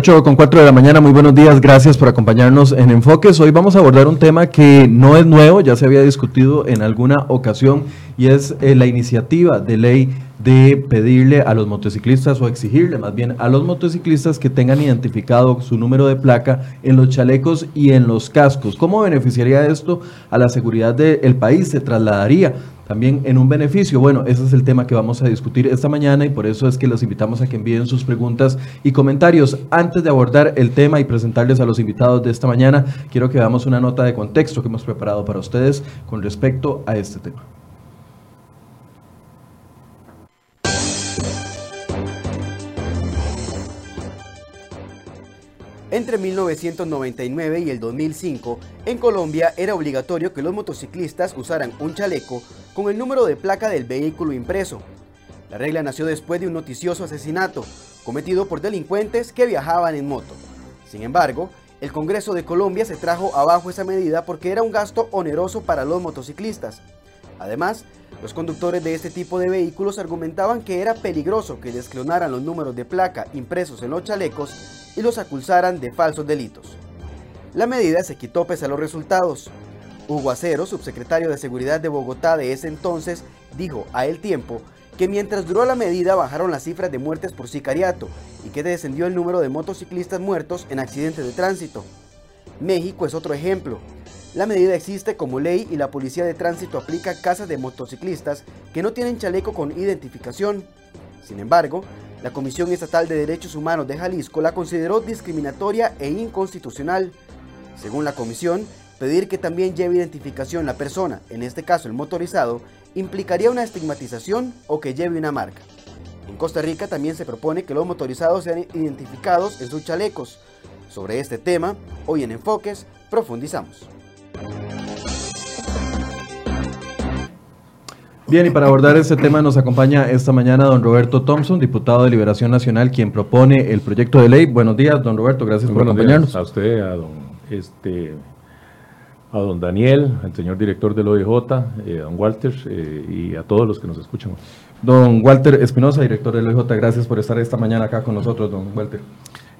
8 con 4 de la mañana, muy buenos días, gracias por acompañarnos en Enfoques. Hoy vamos a abordar un tema que no es nuevo, ya se había discutido en alguna ocasión y es eh, la iniciativa de ley de pedirle a los motociclistas o exigirle más bien a los motociclistas que tengan identificado su número de placa en los chalecos y en los cascos. ¿Cómo beneficiaría esto a la seguridad del país? ¿Se trasladaría también en un beneficio? Bueno, ese es el tema que vamos a discutir esta mañana y por eso es que los invitamos a que envíen sus preguntas y comentarios. Antes de abordar el tema y presentarles a los invitados de esta mañana, quiero que veamos una nota de contexto que hemos preparado para ustedes con respecto a este tema. Entre 1999 y el 2005, en Colombia era obligatorio que los motociclistas usaran un chaleco con el número de placa del vehículo impreso. La regla nació después de un noticioso asesinato cometido por delincuentes que viajaban en moto. Sin embargo, el Congreso de Colombia se trajo abajo esa medida porque era un gasto oneroso para los motociclistas. Además, los conductores de este tipo de vehículos argumentaban que era peligroso que desclonaran los números de placa impresos en los chalecos y los acusaran de falsos delitos. La medida se quitó pese a los resultados. Hugo Acero, subsecretario de Seguridad de Bogotá de ese entonces, dijo a El Tiempo que mientras duró la medida bajaron las cifras de muertes por sicariato y que descendió el número de motociclistas muertos en accidentes de tránsito. México es otro ejemplo. La medida existe como ley y la Policía de Tránsito aplica casas de motociclistas que no tienen chaleco con identificación. Sin embargo, la Comisión Estatal de Derechos Humanos de Jalisco la consideró discriminatoria e inconstitucional. Según la comisión, pedir que también lleve identificación la persona, en este caso el motorizado, implicaría una estigmatización o que lleve una marca. En Costa Rica también se propone que los motorizados sean identificados en sus chalecos. Sobre este tema, hoy en Enfoques, profundizamos. Bien, y para abordar este tema nos acompaña esta mañana don Roberto Thompson, diputado de Liberación Nacional, quien propone el proyecto de ley. Buenos días, don Roberto, gracias por acompañarnos. a usted, a don, este, a don Daniel, al señor director del OIJ, eh, don Walter eh, y a todos los que nos escuchan. Don Walter Espinosa, director del OIJ, gracias por estar esta mañana acá con nosotros, don Walter.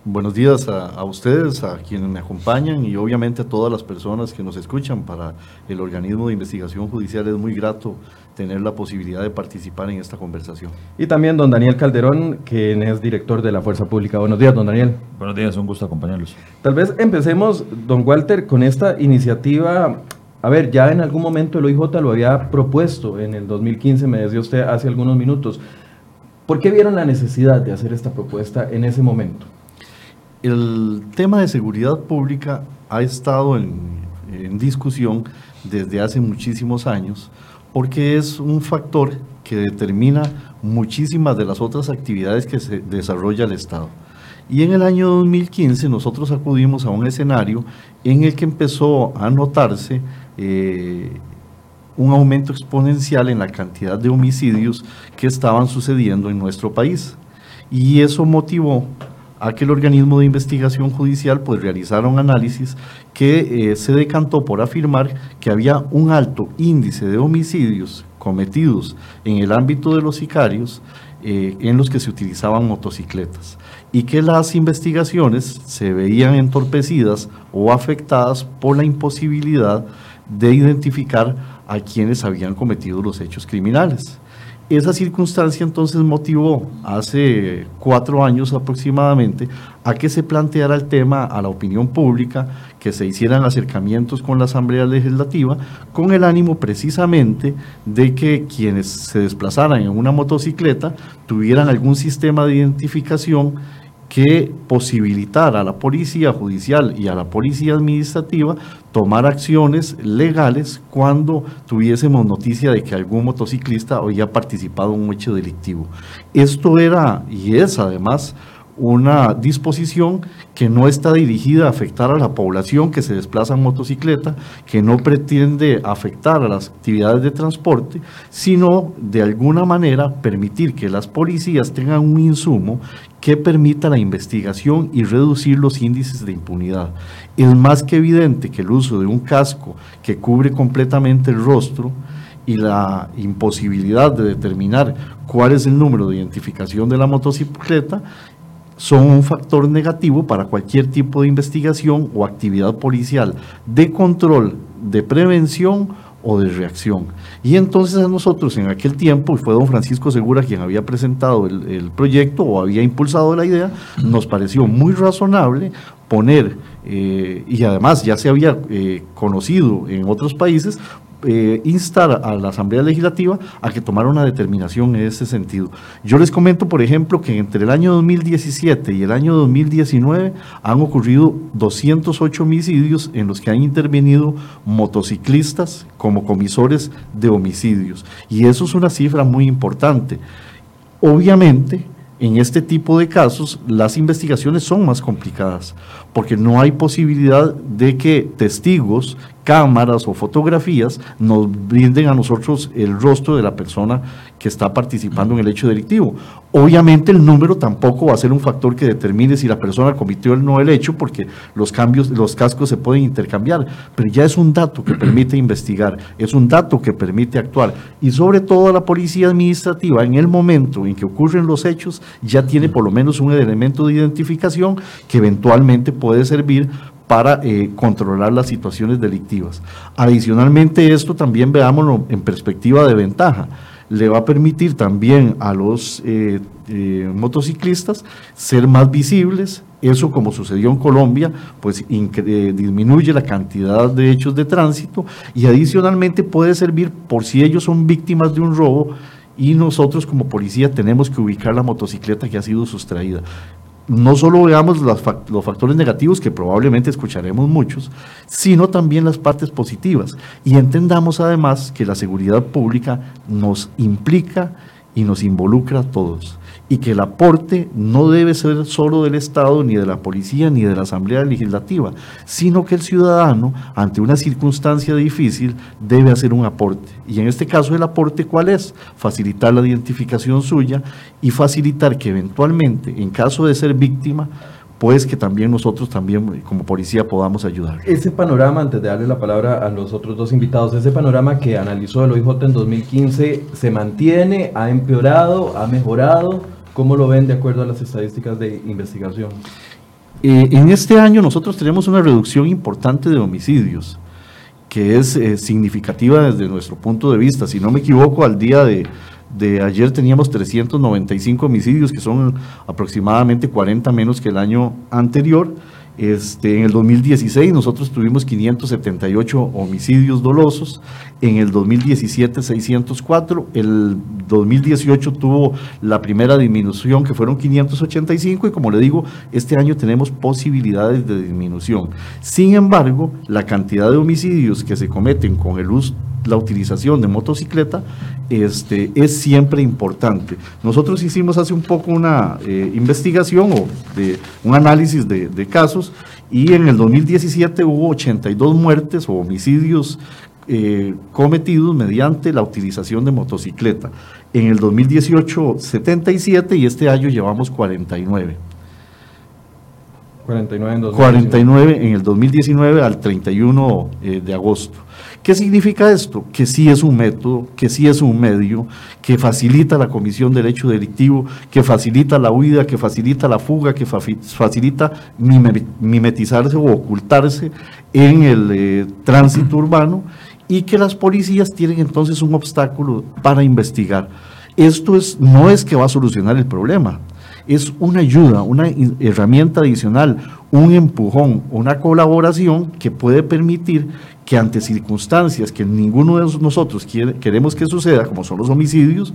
Buenos días a, ustedes, a quienes me acompañan y obviamente a todas las personas que nos escuchan. Para el organismo de investigación judicial es muy grato tener la posibilidad de participar en esta conversación. Y también don Daniel Calderón, quien es director de la Fuerza Pública. Buenos días, don Daniel. Buenos días, un gusto acompañarlos. Tal vez empecemos, don Walter, con esta iniciativa. A ver, ya en algún momento el OIJ lo había propuesto en el 2015, me decía usted hace algunos minutos. ¿Por qué vieron la necesidad de hacer esta propuesta en ese momento? El tema de seguridad pública ha estado en, discusión desde hace muchísimos años porque es un factor que determina muchísimas de las otras actividades que se desarrolla el Estado. Y en el año 2015 nosotros acudimos a un escenario en el que empezó a notarse eh, un aumento exponencial en la cantidad de homicidios que estaban sucediendo en nuestro país. Y eso motivó aquel organismo de investigación judicial pues realizara un análisis que eh, se decantó por afirmar que había un alto índice de homicidios cometidos en el ámbito de los sicarios eh, en los que se utilizaban motocicletas y que las investigaciones se veían entorpecidas o afectadas por la imposibilidad de identificar a quienes habían cometido los hechos criminales. Esa circunstancia entonces motivó hace cuatro años aproximadamente a que se planteara el tema a la opinión pública, que se hicieran acercamientos con la Asamblea Legislativa, con el ánimo precisamente de que quienes se desplazaran en una motocicleta tuvieran algún sistema de identificación que posibilitara a la policía judicial y a la policía administrativa tomar acciones legales cuando tuviésemos noticia de que algún motociclista había participado en un hecho delictivo. Esto era y es además una disposición que no está dirigida a afectar a la población que se desplaza en motocicleta, que no pretende afectar a las actividades de transporte, sino de alguna manera permitir que las policías tengan un insumo que permita la investigación y reducir los índices de impunidad. Es más que evidente que el uso de un casco que cubre completamente el rostro y la imposibilidad de determinar cuál es el número de identificación de la motocicleta son un factor negativo para cualquier tipo de investigación o actividad policial de control, de prevención o de reacción. Y entonces a nosotros en aquel tiempo, y fue don Francisco Segura quien había presentado el, proyecto o había impulsado la idea, nos pareció muy razonable poner, eh, y además ya se había eh, conocido en otros países, eh, instar a la Asamblea Legislativa a que tomara una determinación en ese sentido. Yo les comento, por ejemplo, que entre el año 2017 y el año 2019 han ocurrido 208 homicidios en los que han intervenido motociclistas como comisores de homicidios. Y eso es una cifra muy importante. Obviamente, en este tipo de casos las investigaciones son más complicadas porque no hay posibilidad de que testigos, cámaras o fotografías nos brinden a nosotros el rostro de la persona que está participando en el hecho delictivo. Obviamente el número tampoco va a ser un factor que determine si la persona cometió o no el hecho porque los cambios, los cascos se pueden intercambiar, pero ya es un dato que permite investigar, es un dato que permite actuar y sobre todo la policía administrativa en el momento en que ocurren los hechos ya tiene por lo menos un elemento de identificación que eventualmente puede servir para eh, controlar las situaciones delictivas. Adicionalmente, esto también veámoslo en perspectiva de ventaja. Le va a permitir también a los eh, eh, motociclistas ser más visibles. Eso, como sucedió en Colombia, pues disminuye la cantidad de hechos de tránsito y adicionalmente puede servir por si ellos son víctimas de un robo y nosotros como policía tenemos que ubicar la motocicleta que ha sido sustraída no solo veamos los factores negativos, que probablemente escucharemos muchos, sino también las partes positivas. Y entendamos además que la seguridad pública nos implica y nos involucra a todos y que el aporte no debe ser solo del Estado, ni de la policía, ni de la Asamblea Legislativa, sino que el ciudadano, ante una circunstancia difícil, debe hacer un aporte. Y en este caso el aporte, ¿cuál es? Facilitar la identificación suya y facilitar que eventualmente, en caso de ser víctima, pues que también nosotros también como policía podamos ayudar. Ese panorama, antes de darle la palabra a los otros dos invitados, ese panorama que analizó el OIJ en 2015, ¿se mantiene, ha empeorado, ha mejorado? ¿Cómo lo ven de acuerdo a las estadísticas de investigación? Eh, en este año nosotros tenemos una reducción importante de homicidios, que es eh, significativa desde nuestro punto de vista. Si no me equivoco, al día de, de ayer teníamos 395 homicidios, que son aproximadamente 40 menos que el año anterior. Este, en el 2016 nosotros tuvimos 578 homicidios dolosos, en el 2017 604, el 2018 tuvo la primera disminución que fueron 585 y como le digo, este año tenemos posibilidades de disminución. Sin embargo, la cantidad de homicidios que se cometen con el uso la utilización de motocicleta este, es siempre importante. Nosotros hicimos hace un poco una eh, investigación o de, un análisis de, casos y en el 2017 hubo 82 muertes o homicidios eh, cometidos mediante la utilización de motocicleta. En el 2018 77 y este año llevamos 49. 49 en, 49 en el 2019 al 31 eh, de agosto. ¿Qué significa esto? Que sí es un método, que sí es un medio, que facilita la comisión del hecho delictivo, que facilita la huida, que facilita la fuga, que facilita mimetizarse o ocultarse en el eh, tránsito urbano y que las policías tienen entonces un obstáculo para investigar. Esto es, no es que va a solucionar el problema, es una ayuda, una herramienta adicional, un empujón, una colaboración que puede permitir que ante circunstancias que ninguno de nosotros queremos que suceda, como son los homicidios,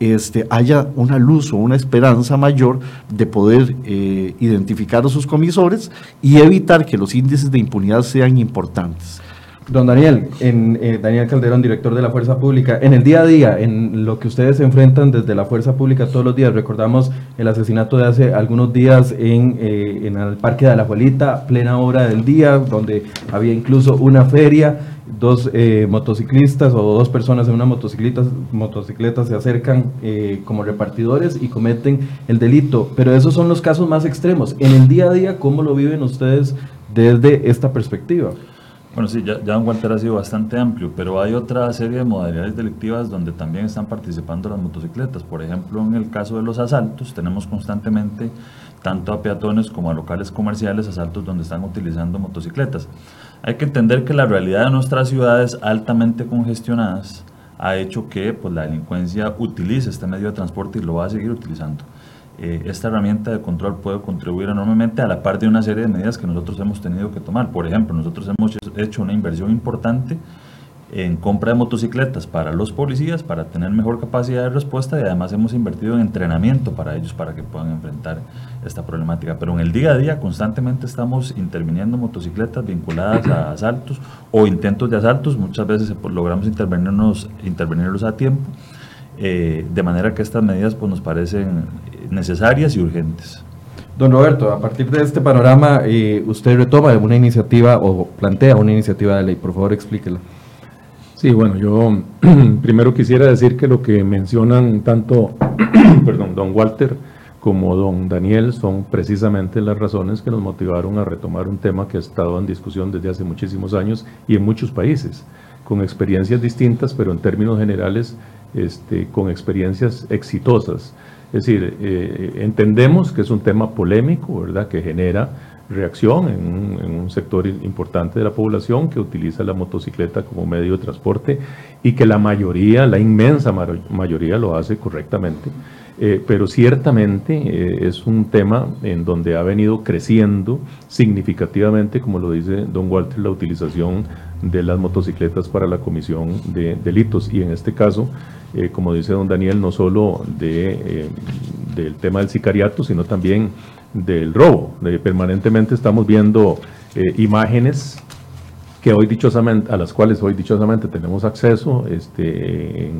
este, haya una luz o una esperanza mayor de poder eh, identificar a sus comisores y evitar que los índices de impunidad sean importantes. Don Daniel, en, eh, Daniel Calderón, director de la Fuerza Pública, en el día a día, en lo que ustedes enfrentan desde la Fuerza Pública todos los días, recordamos el asesinato de hace algunos días en, eh, en el Parque de la Abuelita, plena hora del día, donde había incluso una feria, dos eh, motociclistas o dos personas en una motocicleta, motocicleta se acercan como repartidores y cometen el delito, pero esos son los casos más extremos. En el día a día, ¿cómo lo viven ustedes desde esta perspectiva? Bueno, sí, ya, ya Don Walter ha sido bastante amplio, pero hay otra serie de modalidades delictivas donde también están participando las motocicletas. Por ejemplo, en el caso de los asaltos, tenemos constantemente tanto a peatones como a locales comerciales, asaltos donde están utilizando motocicletas. Hay que entender que la realidad de nuestras ciudades altamente congestionadas ha hecho que pues, la delincuencia utilice este medio de transporte y lo va a seguir utilizando. Eh, esta herramienta de control puede contribuir enormemente a la par de una serie de medidas que nosotros hemos tenido que tomar. Por ejemplo, nosotros hemos hecho una inversión importante en compra de motocicletas para los policías, para tener mejor capacidad de respuesta y además hemos invertido en entrenamiento para ellos para que puedan enfrentar esta problemática. Pero en el día a día constantemente estamos interviniendo motocicletas vinculadas a asaltos o intentos de asaltos, muchas veces logramos intervenirnos, intervenirlos a tiempo, eh, de manera que estas medidas pues, nos parecen necesarias y urgentes. Don Roberto, a partir de este panorama, eh, usted retoma una iniciativa o plantea una iniciativa de ley. Por favor, explíquela. Sí, bueno, yo primero quisiera decir que lo que mencionan tanto, perdón, don Walter como don Daniel son precisamente las razones que nos motivaron a retomar un tema que ha estado en discusión desde hace muchísimos años y en muchos países, con experiencias distintas, pero en términos generales este, con experiencias exitosas. Es decir, eh, entendemos que es un tema polémico, ¿verdad?, que genera reacción en un, sector importante de la población que utiliza la motocicleta como medio de transporte y que la mayoría, la inmensa mayoría lo hace correctamente. Eh, pero ciertamente eh, es un tema en donde ha venido creciendo significativamente, como lo dice don Walter, la utilización de las motocicletas para la comisión de delitos. Y en este caso, eh, como dice don Daniel, no solo de, del tema del sicariato, sino también del robo. permanentemente estamos viendo imágenes que hoy dichosamente, a las cuales hoy dichosamente tenemos acceso este,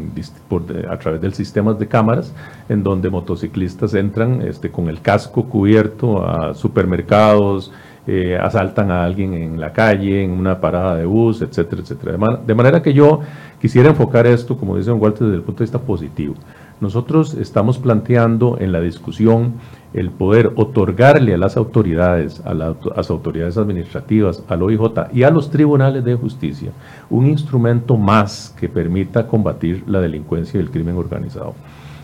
a través del sistema de cámaras, en donde motociclistas entran este, con el casco cubierto a supermercados, eh, asaltan a alguien en la calle, en una parada de bus, etcétera, etcétera. De, manera que yo quisiera enfocar esto, como dice Don Walter, desde el punto de vista positivo. Nosotros estamos planteando en la discusión el poder otorgarle a las autoridades, a, las autoridades administrativas, al OIJ y a los tribunales de justicia un instrumento más que permita combatir la delincuencia y el crimen organizado.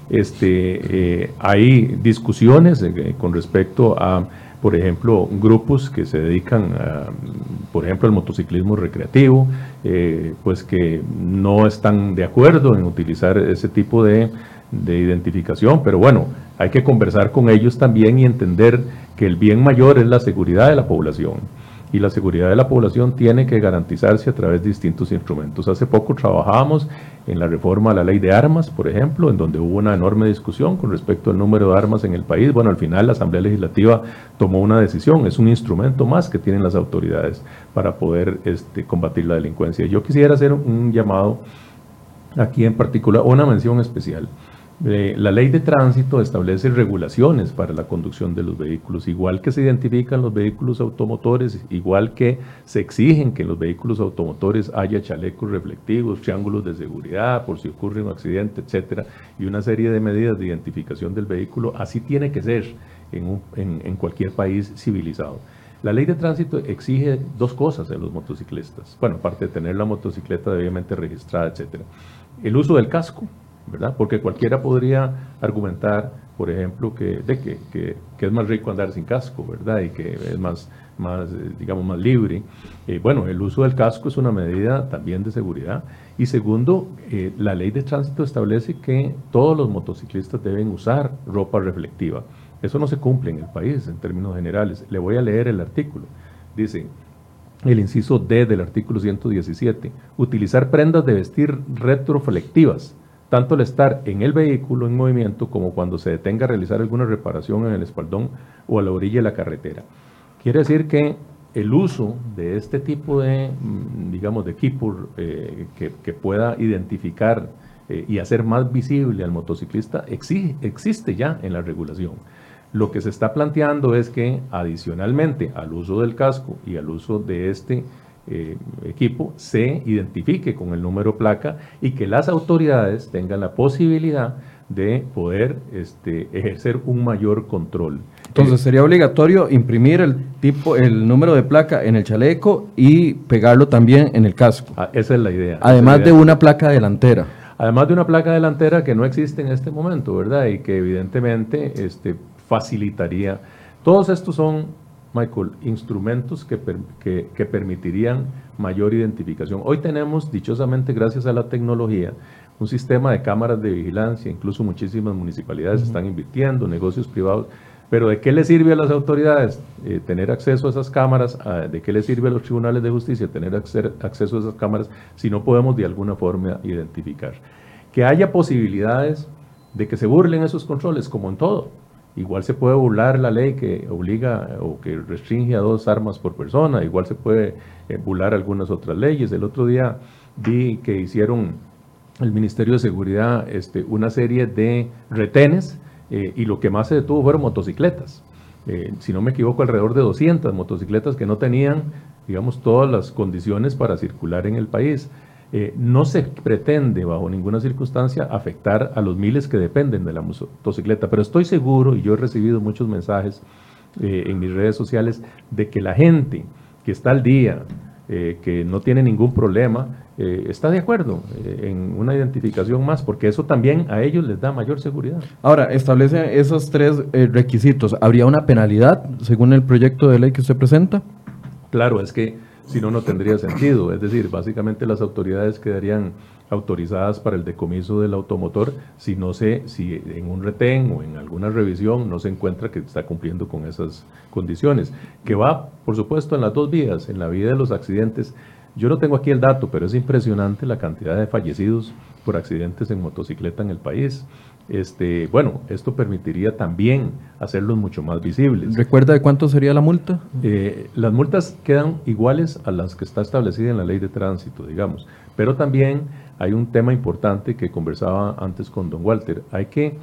Este, eh, hay discusiones eh, con respecto a, por ejemplo, grupos que se dedican, por ejemplo, al motociclismo recreativo, eh, pues que no están de acuerdo en utilizar ese tipo de de identificación, pero bueno, hay que conversar con ellos también y entender que el bien mayor es la seguridad de la población. Y la seguridad de la población tiene que garantizarse a través de distintos instrumentos. Hace poco trabajábamos en la reforma a la ley de armas, por ejemplo, en donde hubo una enorme discusión con respecto al número de armas en el país. Bueno, al final la Asamblea Legislativa tomó una decisión, es un instrumento más que tienen las autoridades para poder este, combatir la delincuencia. Yo quisiera hacer un llamado aquí en particular, una mención especial la ley de tránsito establece regulaciones para la conducción de los vehículos, igual que se identifican los vehículos automotores, igual que se exigen que en los vehículos automotores haya chalecos reflectivos, triángulos de seguridad por si ocurre un accidente, etcétera, y una serie de medidas de identificación del vehículo. Así tiene que ser en, en cualquier país civilizado. La ley de tránsito exige dos cosas en los motociclistas. Bueno, aparte de tener la motocicleta debidamente registrada, etcétera. El uso del casco, porque cualquiera podría argumentar, por ejemplo, que, de que, es más rico andar sin casco, ¿verdad? Y que es más, más eh, digamos, más libre. Eh, bueno, el uso del casco es una medida también de seguridad. Y segundo, eh, la ley de tránsito establece que todos los motociclistas deben usar ropa reflectiva. Eso no se cumple en el país en términos generales. Le voy a leer el artículo. Dice, el inciso D del artículo 117, utilizar prendas de vestir retroflectivas tanto al estar en el vehículo en movimiento como cuando se detenga a realizar alguna reparación en el espaldón o a la orilla de la carretera. Quiere decir que el uso de este tipo de, mm, digamos, de equipo eh, que, pueda identificar eh, y hacer más visible al motociclista existe ya en la regulación. Lo que se está planteando es que adicionalmente al uso del casco y al uso de este eh, equipo se identifique con el número placa y que las autoridades tengan la posibilidad de poder este, ejercer un mayor control. Entonces sería obligatorio imprimir el tipo, el número de placa en el chaleco y pegarlo también en el casco. Ah, esa es la idea. Además de una placa delantera. Además de una placa delantera que no existe en este momento, ¿verdad? Y que evidentemente este, facilitaría Todos estos son, Michael, instrumentos que, que, permitirían mayor identificación. Hoy tenemos, dichosamente, gracias a la tecnología, un sistema de cámaras de vigilancia, incluso muchísimas municipalidades están invirtiendo, negocios privados pero ¿de qué le sirve a las autoridades eh, tener acceso a esas cámaras? Ah, ¿De qué le sirve a los tribunales de justicia tener acceso a esas cámaras si no podemos de alguna forma identificar? Que haya posibilidades de que se burlen esos controles, como en todo. Igual se puede burlar la ley que obliga o que restringe a dos armas por persona, igual se puede eh, burlar algunas otras leyes. El otro día vi que hicieron el Ministerio de Seguridad este, una serie de retenes eh, y lo que más se detuvo fueron motocicletas. Eh, si no me equivoco, alrededor de 200 motocicletas que no tenían, digamos, todas las condiciones para circular en el país. Eh, no se pretende bajo ninguna circunstancia afectar a los miles que dependen de la motocicleta, pero estoy seguro, y yo he recibido muchos mensajes en mis redes sociales, de que la gente que está al día, que no tiene ningún problema, eh, está de acuerdo eh, en una identificación más, porque eso también a ellos les da mayor seguridad. Ahora, establece esos tres eh, requisitos. ¿Habría una penalidad según el proyecto de ley que usted presenta? Claro, es que si no, no tendría sentido. Es decir, básicamente las autoridades quedarían autorizadas para el decomiso del automotor si no sé si en un retén o en alguna revisión no se encuentra que está cumpliendo con esas condiciones. Que va, por supuesto, en las dos vías, en la vía de los accidentes yo no tengo aquí el dato, pero es impresionante la cantidad de fallecidos por accidentes en motocicleta en el país. Este, bueno, esto permitiría también hacerlos mucho más visibles. ¿Recuerda de cuánto sería la multa? Eh, las multas quedan iguales a las que está establecida en la ley de tránsito, digamos, pero también hay un tema importante que conversaba antes con don Walter. Hay que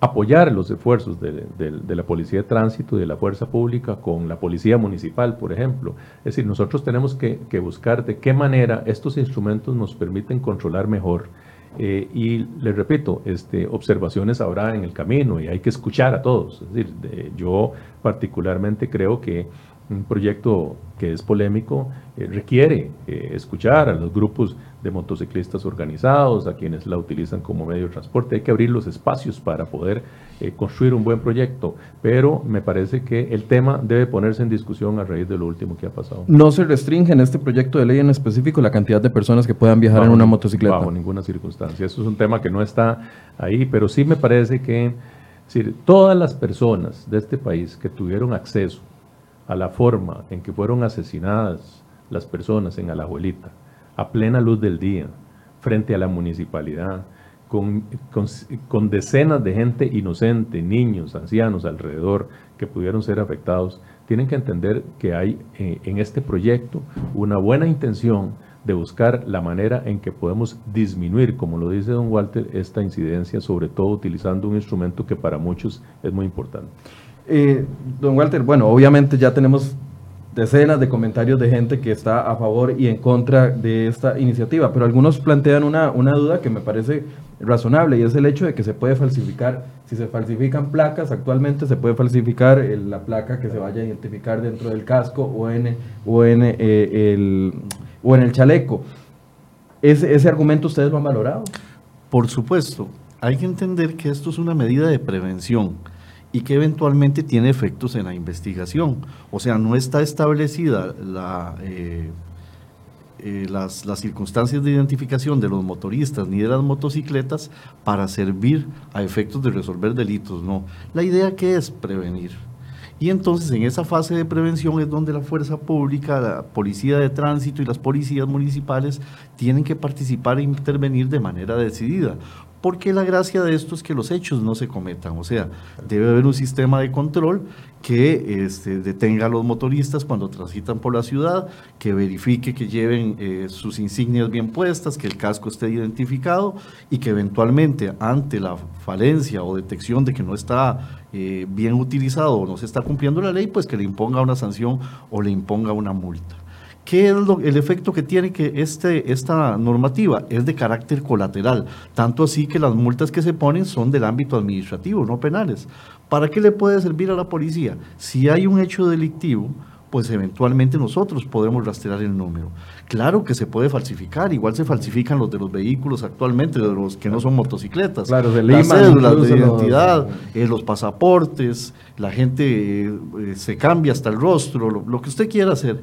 apoyar los esfuerzos de, la Policía de Tránsito y de la Fuerza Pública con la Policía Municipal, por ejemplo. Es decir, nosotros tenemos que, buscar de qué manera estos instrumentos nos permiten controlar mejor. Eh, y les repito, este, observaciones habrá en el camino y hay que escuchar a todos. Es decir, yo particularmente creo que un proyecto que es polémico eh, requiere eh, escuchar a los grupos de motociclistas organizados, a quienes la utilizan como medio de transporte. Hay que abrir los espacios para poder eh, construir un buen proyecto, pero me parece que el tema debe ponerse en discusión a raíz de lo último que ha pasado. ¿No se restringe en este proyecto de ley en específico la cantidad de personas que puedan viajar en una motocicleta? Bajo ninguna circunstancia. Eso es un tema que no está ahí, pero sí me parece que todas las personas de este país que tuvieron acceso a la forma en que fueron asesinadas las personas en Alajuelita, a plena luz del día, frente a la municipalidad, con, decenas de gente inocente, niños, ancianos alrededor que pudieron ser afectados, tienen que entender que hay eh, en este proyecto una buena intención de buscar la manera en que podemos disminuir, como lo dice don Walter, esta incidencia, sobre todo utilizando un instrumento que para muchos es muy importante. Eh, don Walter, bueno, obviamente ya tenemos decenas de comentarios de gente que está a favor y en contra de esta iniciativa, pero algunos plantean una, una duda que me parece razonable y es el hecho de que se puede falsificar, si se falsifican placas, actualmente se puede falsificar la placa que se vaya a identificar dentro del casco o en, o en, eh, el, o en el chaleco. ¿Ese, ¿Ese argumento ustedes lo han valorado? Por supuesto, hay que entender que esto es una medida de prevención y que eventualmente tiene efectos en la investigación. O sea, no está establecida eh, eh, las, las, circunstancias de identificación de los motoristas ni de las motocicletas para servir a efectos de resolver delitos, no. La idea que es prevenir. Y entonces en esa fase de prevención es donde la fuerza pública, la policía de tránsito y las policías municipales tienen que participar e intervenir de manera decidida porque la gracia de esto es que los hechos no se cometan, o sea, debe haber un sistema de control que este, detenga a los motoristas cuando transitan por la ciudad, que verifique que lleven eh, sus insignias bien puestas, que el casco esté identificado y que eventualmente ante la falencia o detección de que no está eh, bien utilizado o no se está cumpliendo la ley, pues que le imponga una sanción o le imponga una multa. ¿Qué es el efecto que tiene que este, esta normativa? Es de carácter colateral, tanto así que las multas que se ponen son del ámbito administrativo, no penales. ¿Para qué le puede servir a la policía? Si hay un hecho delictivo, pues eventualmente nosotros podemos rastrear el número. Claro que se puede falsificar, igual se falsifican los de los vehículos actualmente, de los que no son motocicletas. Claro, de las Lima, cédulas de identidad, los- eh, los pasaportes, la gente eh, eh, se cambia hasta el rostro, lo, lo que usted quiera hacer.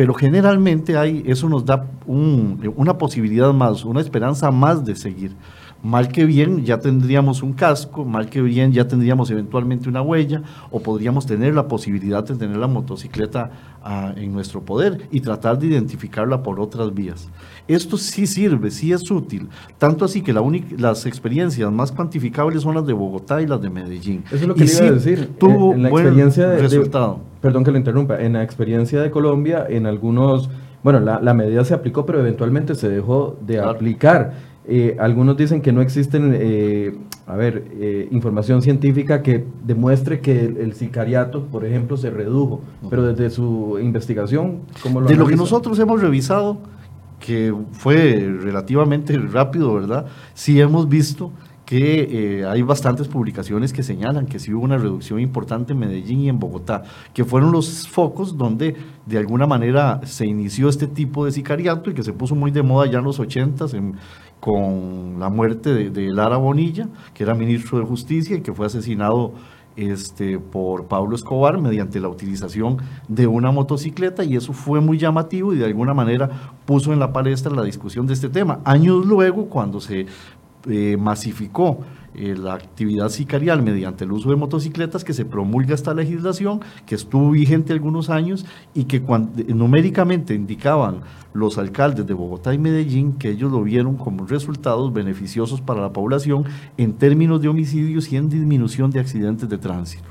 Pero generalmente hay, eso nos da un- una posibilidad más, una esperanza más de seguir. Mal que bien ya tendríamos un casco, mal que bien ya tendríamos eventualmente una huella o podríamos tener la posibilidad de tener la motocicleta ah, en nuestro poder y tratar de identificarla por otras vías. Esto sí sirve, sí es útil, tanto así que la única- las experiencias más cuantificables son las de Bogotá y las de Medellín. Eso es lo que Y le iba sí a decir. Tuvo Eh, en la buen experiencia de- de- resultado. perdón que lo interrumpa. En la experiencia de Colombia, en algunos, bueno, la, la medida se aplicó, pero eventualmente se dejó de Claro. aplicar. Eh, algunos dicen que no existen, eh, a ver, eh, información científica que demuestre que el, el sicariato, por ejemplo, se redujo. Pero desde su investigación, ¿cómo lo de lo que nosotros hemos revisado, que fue relativamente rápido, ¿verdad? Sí hemos visto que eh, hay bastantes publicaciones que señalan que sí hubo una reducción importante en Medellín y en Bogotá, que fueron los focos donde de alguna manera se inició este tipo de sicariato y que se puso muy de moda ya en los 80 con la muerte de, Lara Bonilla, que era ministro de Justicia y que fue asesinado este, por Pablo Escobar mediante la utilización de una motocicleta y eso fue muy llamativo y de alguna manera puso en la palestra la discusión de este tema. Años luego, cuando se eh, masificó eh, la actividad sicarial mediante el uso de motocicletas, que se promulga esta legislación, que estuvo vigente algunos años y que numéricamente indicaban los alcaldes de Bogotá y Medellín que ellos lo vieron como resultados beneficiosos para la población en términos de homicidios y en disminución de accidentes de tránsito.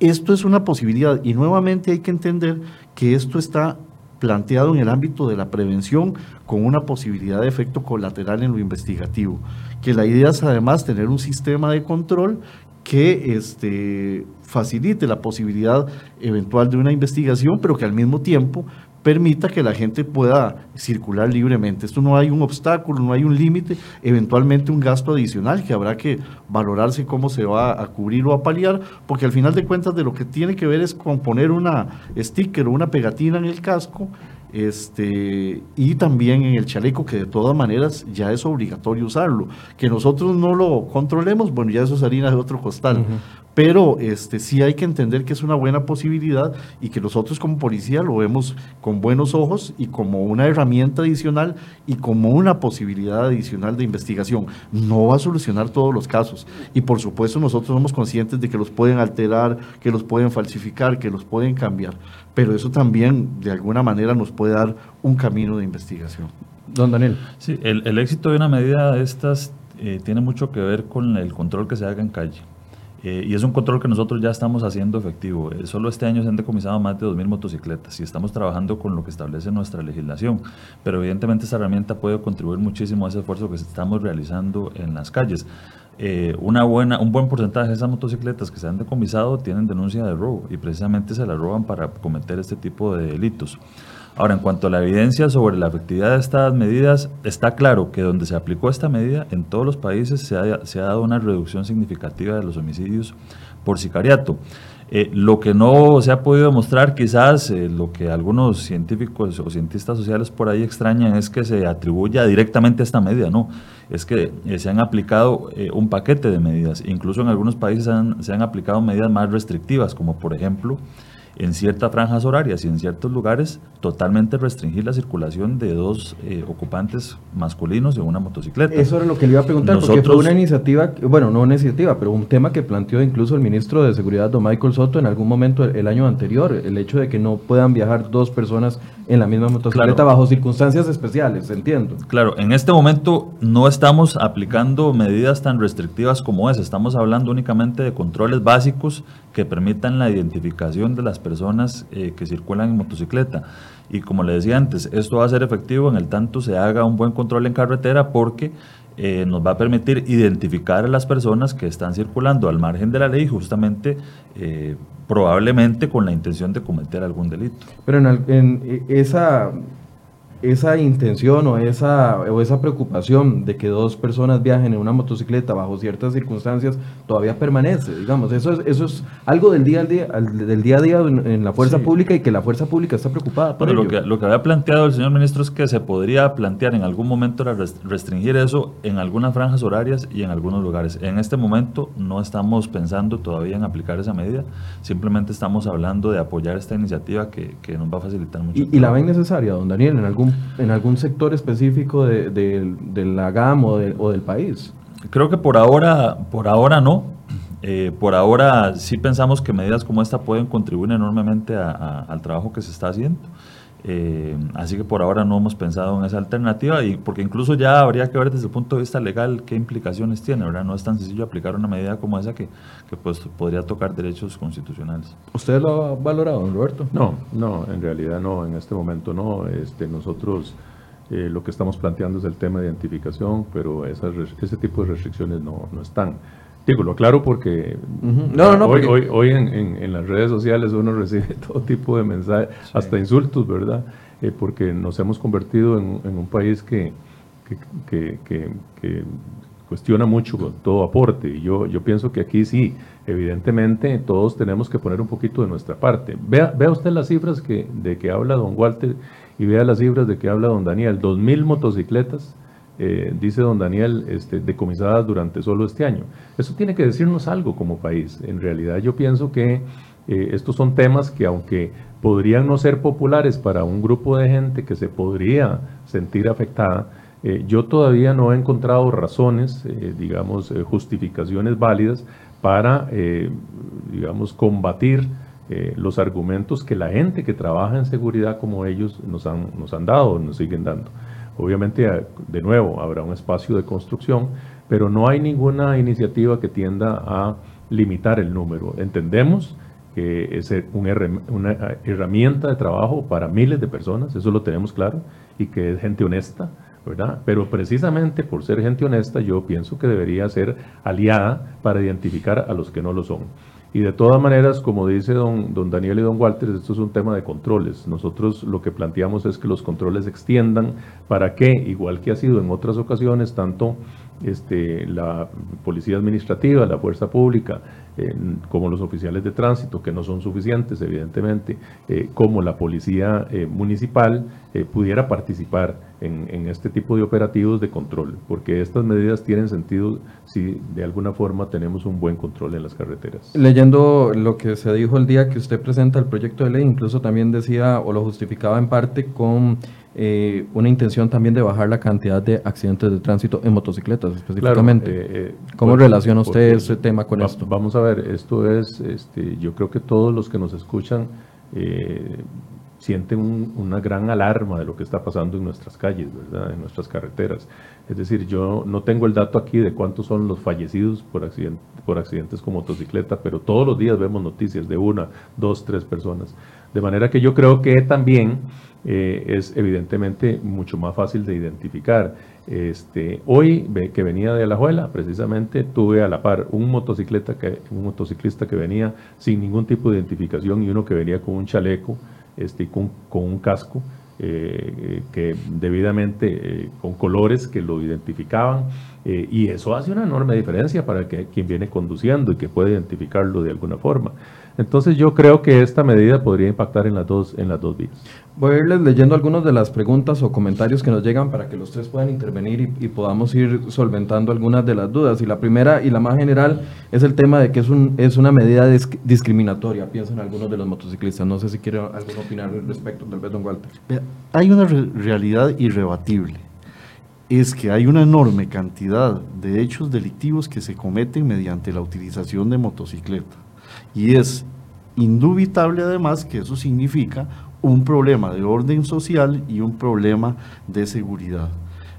Esto es una posibilidad y nuevamente hay que entender que esto está planteado en el ámbito de la prevención con una posibilidad de efecto colateral en lo investigativo. Que la idea es además tener un sistema de control que este, facilite la posibilidad eventual de una investigación, pero que al mismo tiempo permita que la gente pueda circular libremente. Esto no hay un obstáculo, no hay un límite, eventualmente un gasto adicional que habrá que valorarse cómo se va a cubrir o a paliar, porque al final de cuentas de lo que tiene que ver es con poner una sticker o una pegatina en el casco este, y también en el chaleco, que de todas maneras ya es obligatorio usarlo. Que nosotros no lo controlemos, bueno, ya eso es harina de otro costal. Pero este, sí hay que entender que es una buena posibilidad y que nosotros como policía lo vemos con buenos ojos y como una herramienta adicional y como una posibilidad adicional de investigación. No va a solucionar todos los casos. Y por supuesto nosotros somos conscientes de que los pueden alterar, que los pueden falsificar, que los pueden cambiar. Pero eso también de alguna manera nos puede dar un camino de investigación. Don Daniel. Sí, el, el éxito de una medida de estas eh, tiene mucho que ver con el control que se haga en calle. Eh, y es un control que nosotros ya estamos haciendo efectivo. Eh, solo este año se han decomisado más de 2.000 motocicletas y estamos trabajando con lo que establece nuestra legislación. Pero evidentemente esta herramienta puede contribuir muchísimo a ese esfuerzo que estamos realizando en las calles. Eh, una buena, un buen porcentaje de esas motocicletas que se han decomisado tienen denuncia de robo y precisamente se las roban para cometer este tipo de delitos. Ahora, en cuanto a la evidencia sobre la efectividad de estas medidas, está claro que donde se aplicó esta medida, en todos los países se ha, se ha dado una reducción significativa de los homicidios por sicariato. Eh, lo que no se ha podido demostrar, quizás eh, lo que algunos científicos o cientistas sociales por ahí extrañan es que se atribuya directamente a esta medida, no, es que eh, se han aplicado un paquete de medidas, incluso en algunos países se han aplicado medidas más restrictivas, como por ejemplo en ciertas franjas horarias y en ciertos lugares totalmente restringir la circulación de dos eh, ocupantes masculinos en una motocicleta. Eso era lo que le iba a preguntar, porque fue una iniciativa, bueno, no una iniciativa, pero un tema que planteó incluso el ministro de Seguridad, don Michael Soto, en algún momento el, el año anterior, el hecho de que no puedan viajar dos personas en la misma motocicleta Claro. bajo circunstancias especiales, entiendo. Claro, en este momento no estamos aplicando medidas tan restrictivas como esa, estamos hablando únicamente de controles básicos que permitan la identificación de las personas eh, que circulan en motocicleta. Y como le decía antes, esto va a ser efectivo en el tanto se haga un buen control en carretera porque eh, nos va a permitir identificar a las personas que están circulando al margen de la ley justamente eh, probablemente con la intención de cometer algún delito. Pero en, eh, esa, esa intención o esa, o esa preocupación de que dos personas viajen en una motocicleta bajo ciertas circunstancias todavía permanece, digamos. Eso es, eso es algo del día, al día, del día a día en, la fuerza pública y que la fuerza pública está preocupada por Lo que, lo que había planteado el señor ministro es que se podría plantear en algún momento restringir eso en algunas franjas horarias y en algunos lugares. En este momento no estamos pensando todavía en aplicar esa medida, simplemente estamos hablando de apoyar esta iniciativa que, que nos va a facilitar mucho. ¿Y, la ven necesaria, don Daniel, en algún, en algún sector específico de, de, la GAM o, del país? Creo que por ahora, por ahora no. Eh, por ahora sí pensamos que medidas como esta pueden contribuir enormemente al trabajo que se está haciendo. Eh, así que por ahora no hemos pensado en esa alternativa y porque incluso ya habría que ver desde el punto de vista legal qué implicaciones tiene, ¿verdad? No es tan sencillo aplicar una medida como esa que, que pues podría tocar derechos constitucionales. ¿Usted lo ha valorado, Roberto? No, no, en realidad no, en este momento no. Este, nosotros eh, lo que estamos planteando es el tema de identificación, pero esas, ese tipo de restricciones no, no están. Digo, lo aclaro porque hoy, hoy, hoy en, en, las redes sociales uno recibe todo tipo de mensajes, hasta insultos, ¿verdad? Eh, porque nos hemos convertido en, en un país que, que, que, que, cuestiona mucho todo aporte. Y yo, yo pienso que aquí sí, evidentemente todos tenemos que poner un poquito de nuestra parte. Vea, vea usted las cifras que, de que habla don Walter y vea las cifras de que habla don Daniel. Dos mil motocicletas eh, dice don Daniel, este, decomisadas durante solo este año. Eso tiene que decirnos algo como país. En realidad yo pienso que eh, estos son temas que aunque podrían no ser populares para un grupo de gente que se podría sentir afectada, eh, yo todavía no he encontrado razones, digamos, justificaciones válidas para, digamos, combatir los argumentos que la gente que trabaja en seguridad como ellos nos han, nos han dado, nos siguen dando. Obviamente, de nuevo, habrá un espacio de construcción, pero no hay ninguna iniciativa que tienda a limitar el número. Entendemos que es una herramienta de trabajo para miles de personas, eso lo tenemos claro, y que es gente honesta, ¿verdad? Pero precisamente por ser gente honesta, yo pienso que debería ser aliada para identificar a los que no lo son. Y de todas maneras, como dice don, don Daniel y don Walter, esto es un tema de controles. Nosotros lo que planteamos es que los controles se extiendan para que, igual que ha sido en otras ocasiones, tanto este, la policía administrativa, la fuerza pública, como los oficiales de tránsito, que no son suficientes, evidentemente, eh, como la policía eh, municipal, eh, pudiera participar en, en, este tipo de operativos de control, porque estas medidas tienen sentido si de alguna forma tenemos un buen control en las carreteras. Leyendo lo que se dijo el día que usted presenta el proyecto de ley, incluso también decía o lo justificaba en parte con eh, una intención también de bajar la cantidad de accidentes de tránsito en motocicletas específicamente. Eh, eh, ¿Cómo relaciona usted ese tema con esto? Vamos a ver, esto es, este, yo creo que todos los que nos escuchan sienten una gran alarma de lo que está pasando en nuestras calles, en nuestras carreteras. Es decir, yo no tengo el dato aquí de cuántos son los fallecidos por, accidentes con motocicleta, pero todos los días vemos noticias de una, dos, tres personas. De manera que yo creo que también eh, es evidentemente mucho más fácil de identificar. Este, hoy que venía de Alajuela, precisamente tuve a la par un, motocicleta un motociclista que venía sin ningún tipo de identificación y uno que venía con un chaleco este, con, con un casco. Eh, que debidamente eh, con colores que lo identificaban y eso hace una enorme diferencia para que quien viene conduciendo y que puede identificarlo de alguna forma. Entonces yo creo que esta medida podría impactar en las dos, en las dos vías. Voy a irles leyendo algunas de las preguntas o comentarios que nos llegan para que los tres puedan intervenir y, podamos ir solventando algunas de las dudas. Y la primera y la más general es el tema de que es, un, es una medida discriminatoria, piensan algunos de los motociclistas. No sé si quiere alguno opinar al respecto, tal vez don Walter. Hay una realidad irrebatible. Es que hay una enorme cantidad de hechos delictivos que se cometen mediante la utilización de motocicleta y es indubitable además que eso significa un problema de orden social y un problema de seguridad.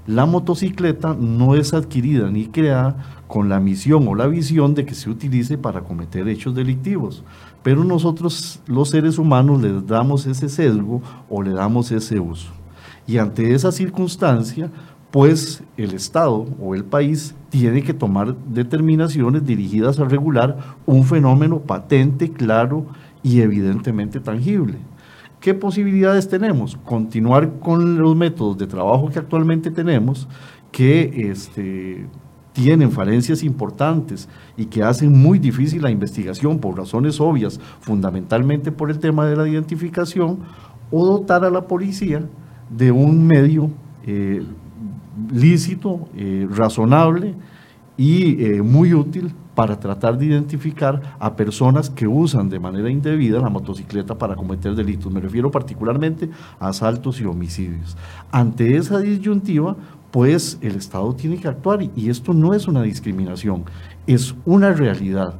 La motocicleta no es adquirida ni creada con la misión o la visión de que se utilice para cometer hechos delictivos, pero nosotros los seres humanos le damos ese sesgo o le damos ese uso. Y ante esa circunstancia, pues el Estado o el país tiene que tomar determinaciones dirigidas a regular un fenómeno patente, claro y evidentemente tangible. ¿Qué posibilidades tenemos? Continuar con los métodos de trabajo que actualmente tenemos, que este, tienen falencias importantes y que hacen muy difícil la investigación por razones obvias, fundamentalmente por el tema de la identificación, o dotar a la policía de un medio eh, lícito, eh, razonable y eh, muy útil para tratar de identificar a personas que usan de manera indebida la motocicleta para cometer delitos. Me refiero particularmente a asaltos y homicidios. Ante esa disyuntiva, pues el Estado tiene que actuar y esto no es una discriminación, es una realidad.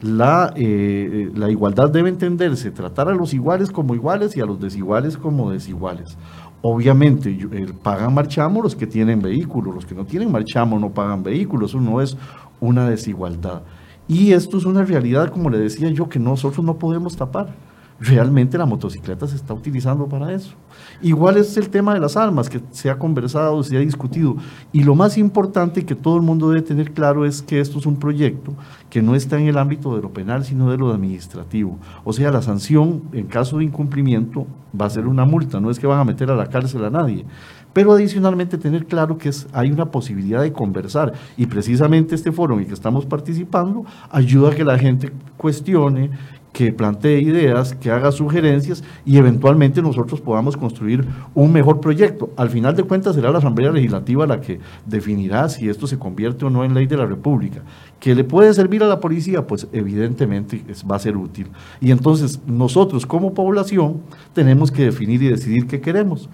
La, eh, la igualdad debe entenderse, tratar a los iguales como iguales y a los desiguales como desiguales. Obviamente pagan marchamo los que tienen vehículos, los que no tienen marchamo no pagan vehículos, eso no es una desigualdad. Y esto es una realidad, como le decía yo, que nosotros no podemos tapar. Realmente la motocicleta se está utilizando para eso. Igual es el tema de las armas, que se ha conversado, se ha discutido. Y lo más importante que todo el mundo debe tener claro es que esto es un proyecto que no está en el ámbito de lo penal, sino de lo administrativo. O sea, la sanción en caso de incumplimiento va a ser una multa, no es que van a meter a la cárcel a nadie. Pero adicionalmente tener claro que hay una posibilidad de conversar y precisamente este foro en el que estamos participando ayuda a que la gente cuestione, que plantee ideas, que haga sugerencias y eventualmente nosotros podamos construir un mejor proyecto. Al final de cuentas será la Asamblea Legislativa la que definirá si esto se convierte o no en ley de la República. ¿Que le puede servir a la policía? Pues evidentemente va a ser útil. Y entonces nosotros como población tenemos que definir y decidir qué queremos.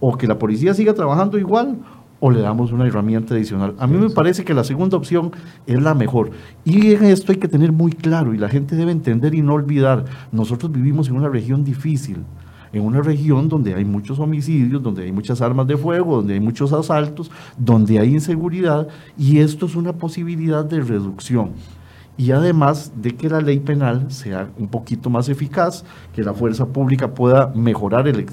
O que la policía siga trabajando igual o le damos una herramienta adicional. A mí me parece que la segunda opción es la mejor. Y en esto hay que tener muy claro y la gente debe entender y no olvidar, nosotros vivimos en una región difícil, en una región donde hay muchos homicidios, donde hay muchas armas de fuego, donde hay muchos asaltos, donde hay inseguridad y esto es una posibilidad de reducción y además de que la ley penal sea un poquito más eficaz, que la fuerza pública pueda mejorar el,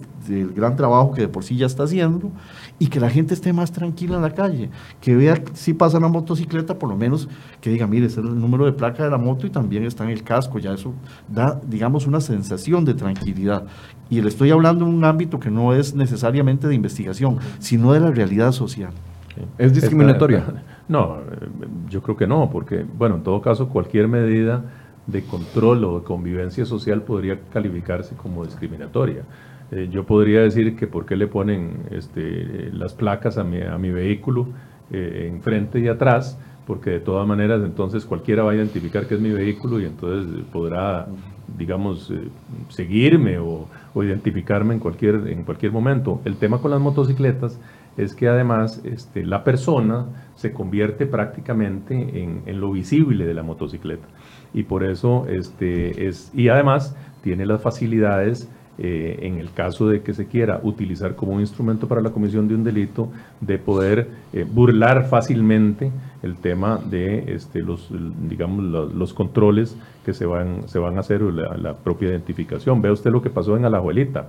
gran trabajo que de por sí ya está haciendo y que la gente esté más tranquila en la calle, que vea si pasa una motocicleta, por lo menos que diga, mire, ese es el número de placa de la moto y también está en el casco, ya eso da, digamos, una sensación de tranquilidad. Y le estoy hablando en un ámbito que no es necesariamente de investigación, sino de la realidad social. ¿Es discriminatoria? No, yo creo que no, porque, bueno, en todo caso, cualquier medida de control o de convivencia social podría calificarse como discriminatoria. Eh, yo podría decir que por qué le ponen este, las placas a mi, a mi vehículo eh, enfrente y atrás, porque de todas maneras entonces cualquiera va a identificar que es mi vehículo y entonces podrá, digamos, eh, seguirme o, o, identificarme en cualquier, en cualquier momento. El tema con las motocicletas es que además este, la persona se convierte prácticamente en, lo visible de la motocicleta. Y por eso, este, es, y además tiene las facilidades eh, en el caso de que se quiera utilizar como un instrumento para la comisión de un delito, de poder eh, burlar fácilmente el tema de este, los, digamos, los, controles que se van, se van a hacer, la, la propia identificación. Vea usted lo que pasó en Alajuelita.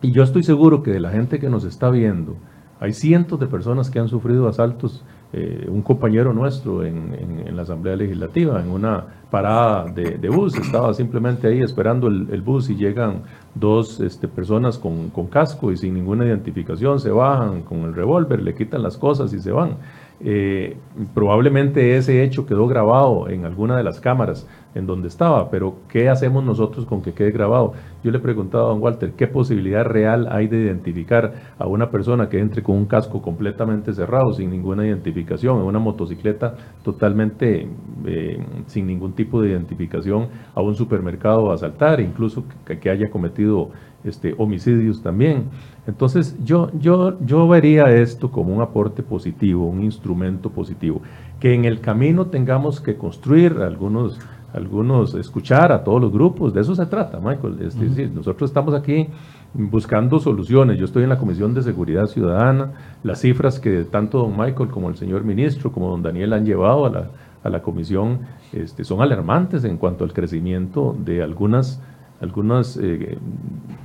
Y yo estoy seguro que de la gente que nos está viendo, hay cientos de personas que han sufrido asaltos. Eh, un compañero nuestro en, la Asamblea Legislativa, en una parada de, bus, estaba simplemente ahí esperando el, bus y llegan dos este, personas con, casco y sin ninguna identificación, se bajan con el revólver, le quitan las cosas y se van. Eh, probablemente ese hecho quedó grabado en alguna de las cámaras en donde estaba, pero ¿qué hacemos nosotros con que quede grabado? Yo le preguntaba a don Walter, ¿qué posibilidad real hay de identificar a una persona que entre con un casco completamente cerrado, sin ninguna identificación, en una motocicleta totalmente eh, sin ningún tipo de identificación, a un supermercado a asaltar, incluso que, haya cometido este, homicidios también? Entonces yo, yo, yo vería esto como un aporte positivo, un instrumento positivo, que en el camino tengamos que construir algunos algunos, escuchar a todos los grupos, de eso se trata, Michael. Es decir, nosotros estamos aquí buscando soluciones. Yo estoy en la Comisión de Seguridad Ciudadana. Las cifras que tanto don Michael como el señor ministro, como don Daniel han llevado a la, a la comisión este, son alarmantes en cuanto al crecimiento de algunas, algunas eh,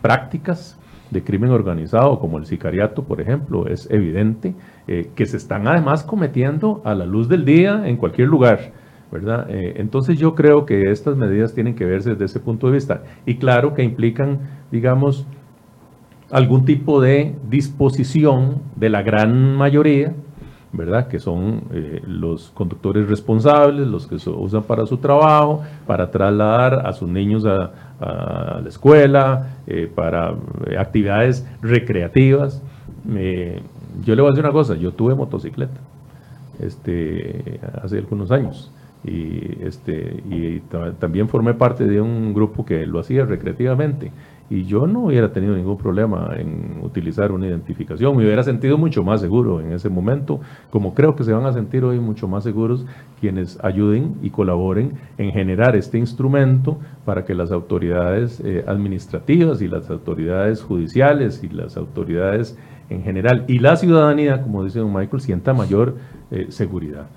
prácticas de crimen organizado, como el sicariato, por ejemplo, es evidente eh, que se están además cometiendo a la luz del día en cualquier lugar ¿verdad? Eh, entonces yo creo que estas medidas tienen que verse desde ese punto de vista. Y claro que implican, digamos, algún tipo de disposición de la gran mayoría, ¿verdad? Que son eh, los conductores responsables, los que se usan para su trabajo, para trasladar a sus niños a, la escuela, eh, para actividades recreativas. yo le voy a decir una cosa, yo tuve motocicleta este, hace algunos años y, este, y también formé parte de un grupo que lo hacía recreativamente y yo no hubiera tenido ningún problema en utilizar una identificación, me hubiera sentido mucho más seguro en ese momento, como creo que se van a sentir hoy mucho más seguros quienes ayuden y colaboren en generar este instrumento para que las autoridades eh, administrativas y las autoridades judiciales y las autoridades en general y la ciudadanía, como dice don Michael, sienta mayor eh, seguridad.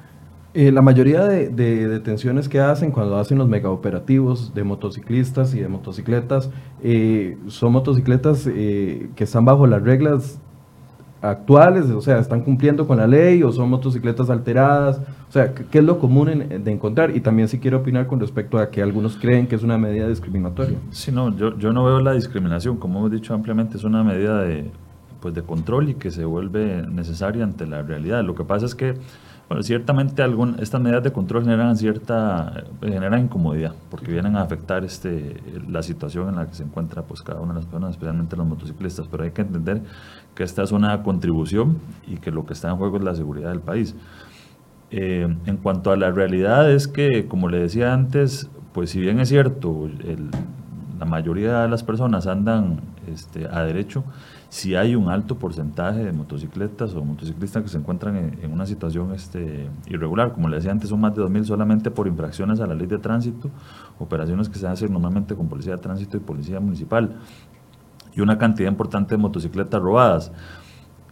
Eh, la mayoría de, detenciones que hacen cuando hacen los megaoperativos de motociclistas y de motocicletas eh, son motocicletas eh, que están bajo las reglas actuales, o sea, están cumpliendo con la ley o son motocicletas alteradas, o sea, ¿qué es lo común de encontrar? Y también sí quiero opinar con respecto a que algunos creen que es una medida discriminatoria. Sí, no, yo, yo no veo la discriminación, como hemos dicho ampliamente, es una medida de, pues, de control y que se vuelve necesaria ante la realidad. Lo que pasa es que bueno, ciertamente algún, estas medidas de control generan cierta generan incomodidad porque vienen a afectar este, la situación en la que se encuentra pues, cada una de las personas, especialmente los motociclistas, pero hay que entender que esta es una contribución y que lo que está en juego es la seguridad del país. Eh, en cuanto a la realidad es que, como le decía antes, pues si bien es cierto, la mayoría de las personas andan este, a derecho, si hay un alto porcentaje de motocicletas o motociclistas que se encuentran en, una situación este, irregular. Como le decía antes, son más de 2.000 solamente por infracciones a la ley de tránsito, operaciones que se hacen normalmente con policía de tránsito y policía municipal, y una cantidad importante de motocicletas robadas.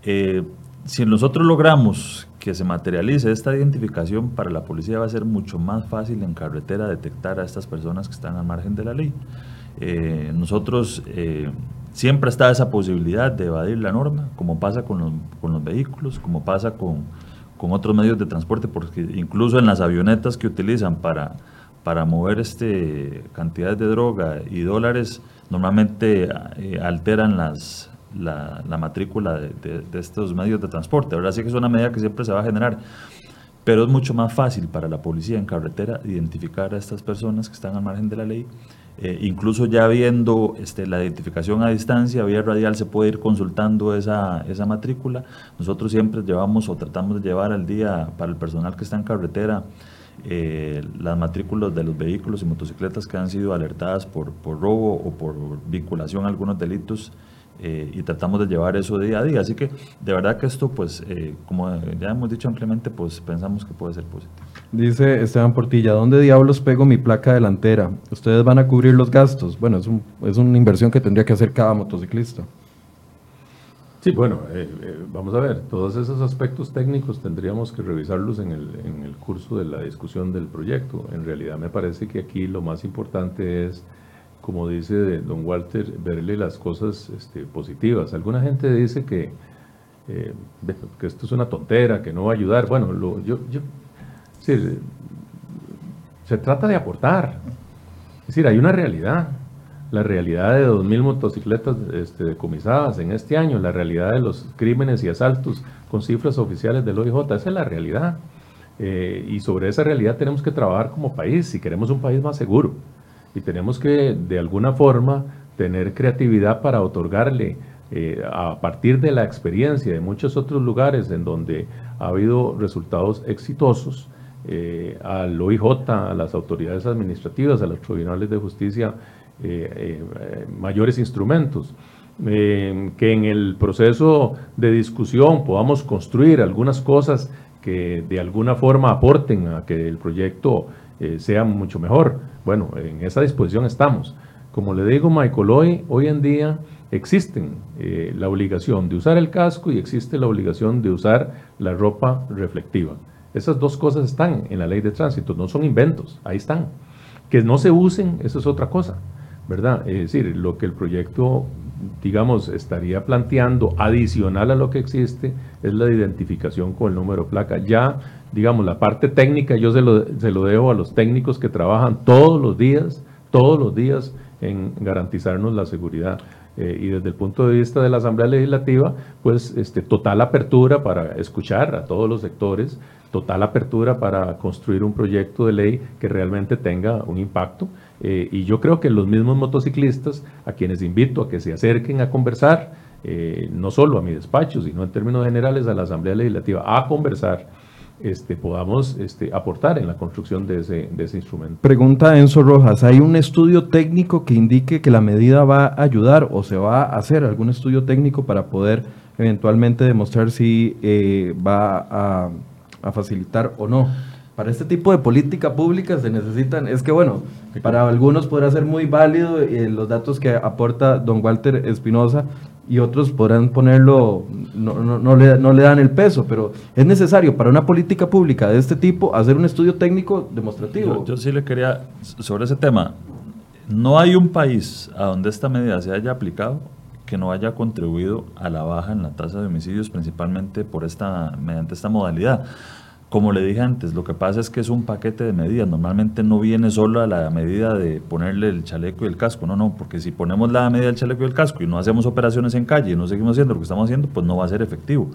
Eh, si nosotros logramos que se materialice esta identificación, para la policía va a ser mucho más fácil en carretera detectar a estas personas que están al margen de la ley. Eh, nosotros eh, Siempre está esa posibilidad de evadir la norma, como pasa con los, con los vehículos, como pasa con, con, otros medios de transporte, porque incluso en las avionetas que utilizan para, para mover este, cantidades de droga y dólares, normalmente eh, alteran las, la, la matrícula de, de, estos medios de transporte. Ahora sí que es una medida que siempre se va a generar. Pero es mucho más fácil para la policía en carretera identificar a estas personas que están al margen de la ley eh, incluso ya viendo este, la identificación a distancia, vía radial se puede ir consultando esa, esa matrícula. Nosotros siempre llevamos o tratamos de llevar al día para el personal que está en carretera eh, las matrículas de los vehículos y motocicletas que han sido alertadas por, por robo o por vinculación a algunos delitos eh, y tratamos de llevar eso día a día. Así que de verdad que esto, pues, eh, como ya hemos dicho ampliamente, pues pensamos que puede ser positivo. Dice Esteban Portilla, ¿dónde diablos pego mi placa delantera? ¿Ustedes van a cubrir los gastos? Bueno, es, un, es una inversión que tendría que hacer cada motociclista. Sí, bueno, eh, vamos a ver, todos esos aspectos técnicos tendríamos que revisarlos en el, en el curso de la discusión del proyecto. En realidad me parece que aquí lo más importante es como dice don Walter, verle las cosas este, positivas. Alguna gente dice que, eh, esto es una tontera, que no va a ayudar. Bueno, yo se trata de aportar. Es decir, hay una realidad. La realidad de 2.000 motocicletas este, decomisadas en este año, la realidad de los crímenes y asaltos con cifras oficiales del OIJ, esa es la realidad. Eh, y sobre esa realidad tenemos que trabajar como país si queremos un país más seguro y tenemos que de alguna forma tener creatividad para otorgarle eh, a partir de la experiencia de muchos otros lugares en donde ha habido resultados exitosos eh, al OIJ, a las autoridades administrativas, a los tribunales de justicia, eh, mayores instrumentos. que en el proceso de discusión podamos construir algunas cosas que de alguna forma aporten a que el proyecto sea mucho mejor. Bueno, en esa disposición estamos. Como le digo, Michael, hoy, hoy en día existen eh, la obligación de usar el casco y existe la obligación de usar la ropa reflectiva. Esas dos cosas están en la ley de tránsito, no son inventos, ahí están. Que no se usen, eso es otra cosa, ¿verdad? Es decir, lo que el proyecto digamos, estaría planteando adicional a lo que existe es la identificación con el número de placa. Ya, digamos, la parte técnica yo se lo, se lo dejo a los técnicos que trabajan todos los días, todos los días en garantizarnos la seguridad. Eh, y desde el punto de vista de la Asamblea Legislativa, pues este, total apertura para escuchar a todos los sectores, total apertura para construir un proyecto de ley que realmente tenga un impacto. Eh, y yo creo que los mismos motociclistas, a quienes invito a que se acerquen a conversar, eh, no solo a mi despacho, sino en términos generales a la Asamblea Legislativa, a conversar este, podamos este, aportar en la construcción de ese, instrumento. Pregunta Enzo Rojas, ¿hay un estudio técnico que indique que la medida va a ayudar o se va a hacer algún estudio técnico para poder eventualmente demostrar si eh, va a, a, facilitar o no? Para este tipo de política pública se necesitan, es que bueno, para algunos podrá ser muy válido eh, los datos que aporta don Walter Espinosa, y otros podrán ponerlo, no, no, le, no, le, dan el peso, pero es necesario para una política pública de este tipo hacer un estudio técnico demostrativo. Yo, sí le quería, sobre ese tema, no hay un país a donde esta medida se haya aplicado que no haya contribuido a la baja en la tasa de homicidios, principalmente por esta, mediante esta modalidad. Como le dije antes, lo que pasa es que es un paquete de medidas. Normalmente no viene solo a la medida de ponerle el chaleco y el casco. No, no, porque si ponemos la medida del chaleco y el casco y no hacemos operaciones en calle y no seguimos haciendo lo que estamos haciendo, pues no va a ser efectivo.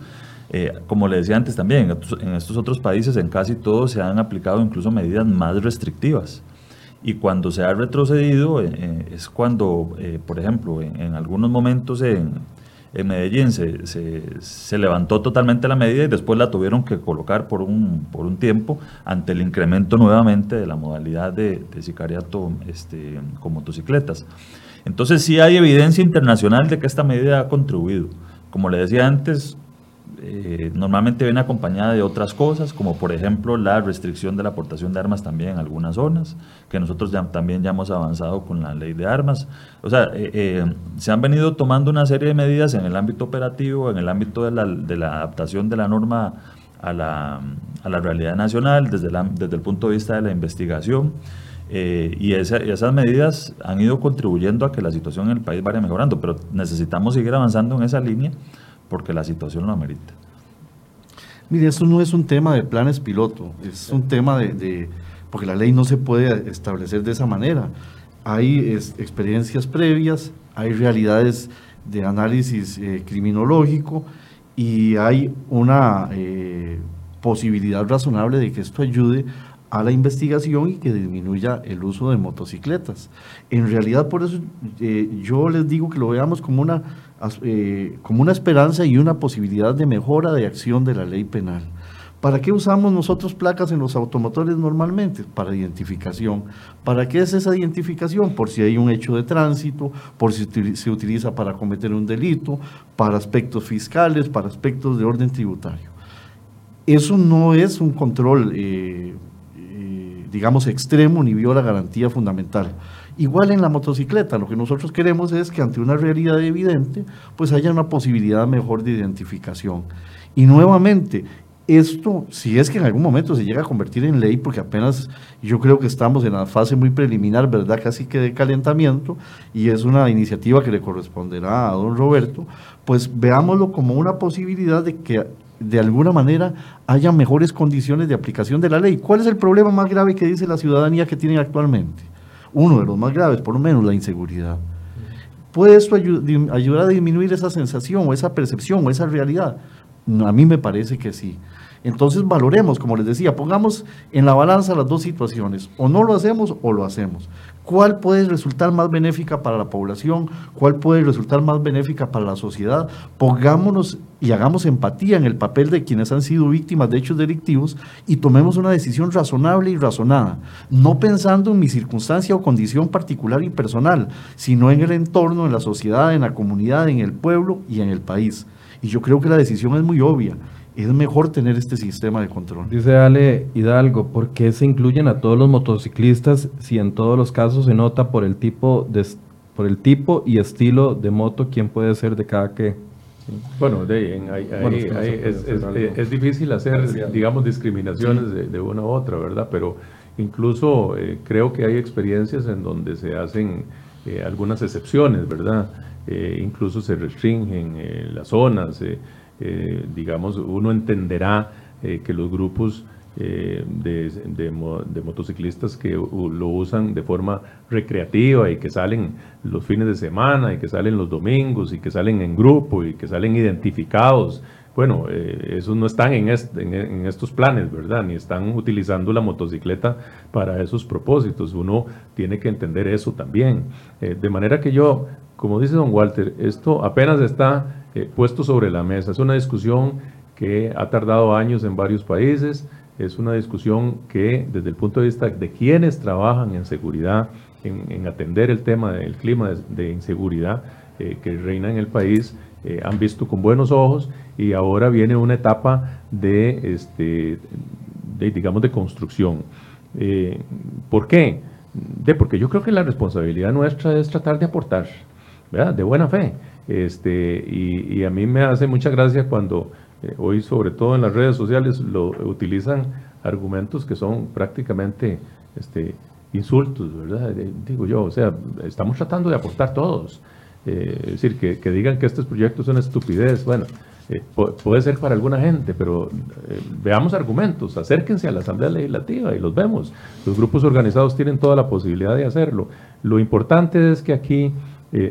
Eh, como le decía antes también, en estos otros países, en casi todos, se han aplicado incluso medidas más restrictivas. Y cuando se ha retrocedido eh, eh, es cuando, por ejemplo, en, en algunos momentos en en Medellín se, se, levantó totalmente la medida y después la tuvieron que colocar por un, por un tiempo ante el incremento nuevamente de la modalidad de, de sicariato este, con motocicletas. Entonces sí hay evidencia internacional de que esta medida ha contribuido. Como le decía antes, eh, normalmente viene acompañada de otras cosas, como por ejemplo la restricción de la aportación de armas también en algunas zonas, que nosotros también ya hemos avanzado con la ley de armas. O sea, eh, eh, se han venido tomando una serie de medidas en el ámbito operativo, en el ámbito de la, adaptación de la norma a la, a la realidad nacional, desde, desde el punto de vista de la investigación. y, esas medidas han ido contribuyendo a que la situación en el país vaya mejorando, pero necesitamos seguir avanzando en esa línea porque la situación lo amerita. Mire, esto no es un tema de planes piloto, es un tema de, porque la ley no se puede establecer de esa manera. Hay experiencias previas, hay realidades de análisis eh, criminológico y hay una eh, posibilidad razonable de que esto ayude a la investigación y que disminuya el uso de motocicletas. En realidad, por eso eh, yo les digo que lo veamos como una eh, como una esperanza y una posibilidad de mejora de acción de la ley penal. ¿Para qué usamos nosotros placas en los automotores normalmente? Para identificación. ¿Para qué es esa identificación? Por si hay un hecho de tránsito, por si se utiliza para cometer un delito, para aspectos fiscales, para aspectos de orden tributario. Eso no es un control, eh, eh, digamos, extremo ni viola garantía fundamental. Igual en la motocicleta, lo que nosotros queremos es que ante una realidad evidente, pues haya una posibilidad mejor de identificación. Y nuevamente, esto, si es que en algún momento se llega a convertir en ley, porque apenas yo creo que estamos en la fase muy preliminar, ¿verdad? Casi que de calentamiento, y es una iniciativa que le corresponderá a don Roberto, pues veámoslo como una posibilidad de que de alguna manera haya mejores condiciones de aplicación de la ley. ¿Cuál es el problema más grave que dice la ciudadanía que tiene actualmente? Uno de los más graves, por lo menos la inseguridad. ¿Puede esto ayudar a disminuir esa sensación o esa percepción o esa realidad? A mí me parece que sí. Entonces valoremos, como les decía, pongamos en la balanza las dos situaciones, o no lo hacemos o lo hacemos. ¿Cuál puede resultar más benéfica para la población? ¿Cuál puede resultar más benéfica para la sociedad? Pongámonos y hagamos empatía en el papel de quienes han sido víctimas de hechos delictivos y tomemos una decisión razonable y razonada, no pensando en mi circunstancia o condición particular y personal, sino en el entorno, en la sociedad, en la comunidad, en el pueblo y en el país. Y yo creo que la decisión es muy obvia es mejor tener este sistema de control. Dice Ale Hidalgo, ¿por qué se incluyen a todos los motociclistas si en todos los casos se nota por el tipo de por el tipo y estilo de moto quién puede ser de cada qué? Bueno, de, es, difícil hacer, digamos, discriminaciones de, una u otra, ¿verdad? Pero incluso eh, creo que hay experiencias en donde se hacen eh, algunas excepciones, ¿verdad? incluso se restringen las zonas, digamos, uno entenderá que los grupos de, de, motociclistas que lo usan de forma recreativa y que salen los fines de semana y que salen los domingos y que salen en grupo y que salen identificados. Bueno, eh, esos no están en, en, estos planes, ¿verdad? Ni están utilizando la motocicleta para esos propósitos. Uno tiene que entender eso también. Eh, de manera que yo, como dice don Walter, esto apenas está eh, puesto sobre la mesa. Es una discusión que ha tardado años en varios países es una discusión que desde el punto de vista de quienes trabajan en seguridad, en, atender el tema del clima de, inseguridad eh, que reina en el país, eh, han visto con buenos ojos y ahora viene una etapa de, este, digamos, de construcción. ¿Por qué? Porque yo creo que la responsabilidad nuestra es tratar de aportar, ¿verdad? De buena fe. Este, y, a mí me hace mucha gracia cuando eh, hoy sobre todo en las redes sociales lo utilizan argumentos que son prácticamente este, insultos, ¿verdad? Eh, digo yo, o sea, estamos tratando de aportar todos. Eh, es decir, que, digan que estos proyectos son estupidez, bueno, puede ser para alguna gente, pero veamos argumentos, acérquense a la Asamblea Legislativa y los vemos. Los grupos organizados tienen toda la posibilidad de hacerlo. Lo importante es que aquí,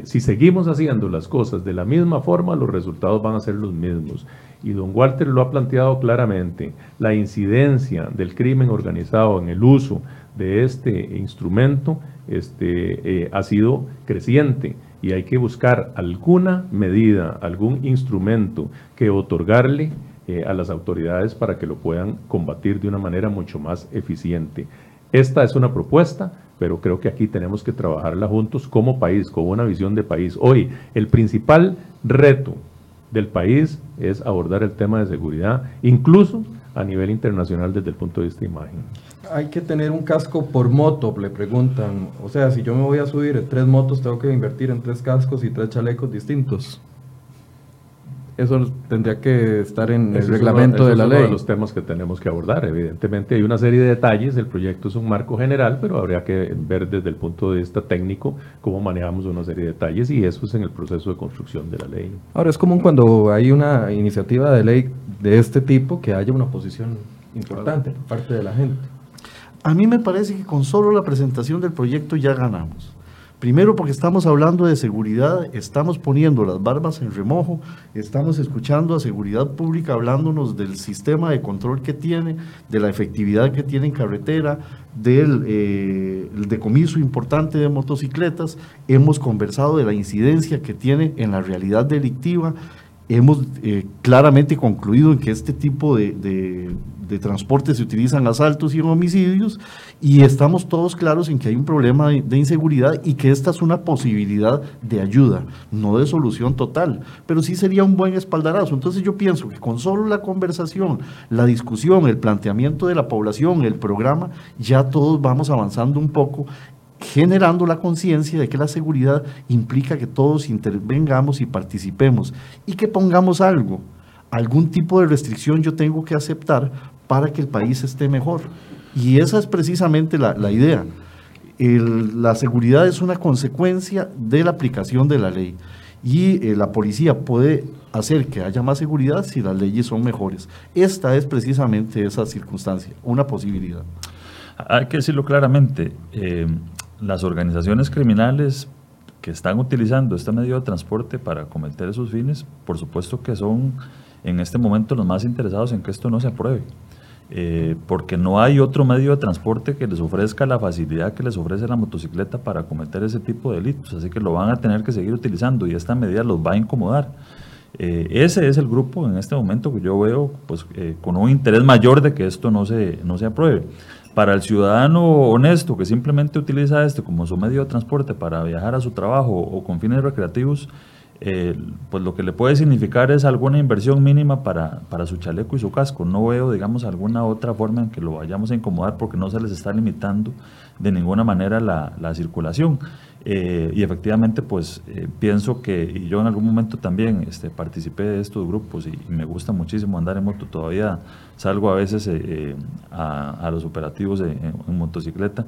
si seguimos haciendo las cosas de la misma forma, los resultados van a ser los mismos. Y don Walter lo ha planteado claramente, la incidencia del crimen organizado en el uso de este instrumento este, eh, ha sido creciente. Y hay que buscar alguna medida, algún instrumento que otorgarle eh, a las autoridades para que lo puedan combatir de una manera mucho más eficiente. Esta es una propuesta, pero creo que aquí tenemos que trabajarla juntos como país, con una visión de país. Hoy, el principal reto del país es abordar el tema de seguridad, incluso a nivel internacional desde el punto de vista de imagen. Hay que tener un casco por moto, le preguntan. O sea, si yo me voy a subir en tres motos, tengo que invertir en tres cascos y tres chalecos distintos eso tendría que estar en el reglamento de la ley. Es uno de los temas que tenemos que abordar. Evidentemente hay una serie de detalles, el proyecto es un marco general, pero habría que ver desde el punto de vista técnico cómo manejamos una serie de detalles y eso es en el proceso de construcción de la ley. Ahora, es común cuando hay una iniciativa de ley de este tipo que haya una oposición importante por parte de la gente. A mí me parece que con solo la presentación del proyecto ya ganamos. Primero porque estamos hablando de seguridad, estamos poniendo las barbas en remojo, estamos escuchando a seguridad pública hablándonos del sistema de control que tiene, de la efectividad que tiene en carretera, del eh, decomiso importante de motocicletas, hemos conversado de la incidencia que tiene en la realidad delictiva, hemos eh, claramente concluido en que este tipo de, de transporte se utilizan asaltos y homicidios y estamos todos claros en que hay un problema de, inseguridad y que esta es una posibilidad de ayuda, no de solución total, pero sí sería un buen espaldarazo. Entonces yo pienso que con solo la conversación, la discusión, el planteamiento de la población, el programa, ya todos vamos avanzando un poco generando la conciencia de que la seguridad implica que todos intervengamos y participemos y que pongamos algo, algún tipo de restricción yo tengo que aceptar para que el país esté mejor. Y esa es precisamente la, idea. la seguridad es una consecuencia de la aplicación de la ley. Y eh, la policía puede hacer que haya más seguridad si las leyes son mejores. Esta es precisamente esa circunstancia, una posibilidad. Hay que decirlo claramente, eh, las organizaciones criminales que están utilizando este medio de transporte para cometer esos fines, por supuesto que son en este momento los más interesados en que esto no se apruebe. Eh, porque no hay otro medio de transporte que les ofrezca la facilidad que les ofrece la motocicleta para cometer ese tipo de delitos, así que lo van a tener que seguir utilizando y esta medida los va a incomodar. Eh, ese es el grupo en este momento que yo veo pues, eh, con un interés mayor de que esto no se, no se apruebe. Para el ciudadano honesto que simplemente utiliza este como su medio de transporte para viajar a su trabajo o con fines recreativos, eh, pues lo que le puede significar es alguna inversión mínima para, para, su chaleco y su casco. No veo, digamos, alguna otra forma en que lo vayamos a incomodar porque no se les está limitando de ninguna manera la, la circulación. Eh, y efectivamente, pues eh, pienso que, y yo en algún momento también este, participé de estos grupos y, me gusta muchísimo andar en moto, todavía salgo a veces a, los operativos en motocicleta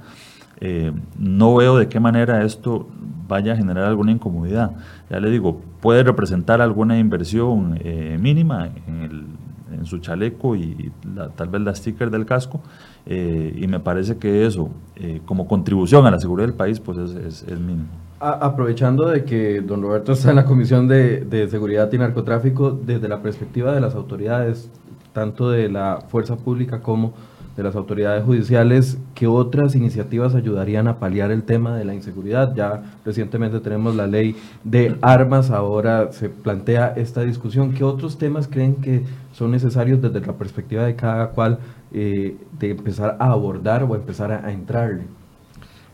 eh, no veo de qué manera esto vaya a generar alguna incomodidad. Ya le digo, puede representar alguna inversión eh, mínima en, su chaleco y tal vez la sticker del casco, eh, y me parece que eso, como contribución a la seguridad del país, pues es, es, mínimo. aprovechando de que don Roberto está en la Comisión de, de Seguridad y Narcotráfico, desde la perspectiva de las autoridades, tanto de la fuerza pública como de las autoridades judiciales, ¿qué otras iniciativas ayudarían a paliar el tema de la inseguridad? Ya recientemente tenemos la ley de armas, ahora se plantea esta discusión. ¿Qué otros temas creen que son necesarios desde la perspectiva de cada cual eh, de empezar a abordar o empezar a, entrarle?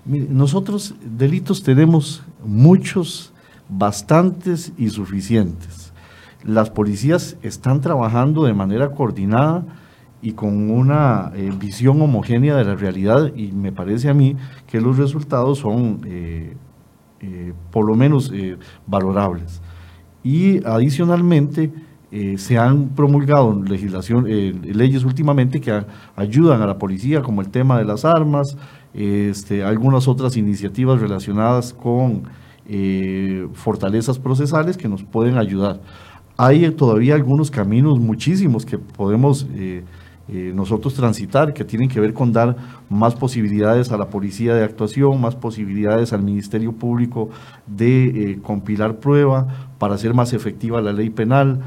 nosotros delitos tenemos muchos, bastantes y suficientes. Las policías están trabajando de manera coordinada y con una eh, visión homogénea de la realidad y me parece a mí que los resultados son eh, eh, por lo menos valorables. Y adicionalmente se han promulgado legislación, leyes últimamente que ayudan a la policía como el tema de las armas, este, algunas otras iniciativas relacionadas con fortalezas procesales que nos pueden ayudar. Hay todavía algunos caminos, muchísimos, que podemos eh, nosotros transitar, que tienen que ver con dar más posibilidades a la policía de actuación, más posibilidades al Ministerio Público de eh, compilar prueba para hacer más efectiva la ley penal.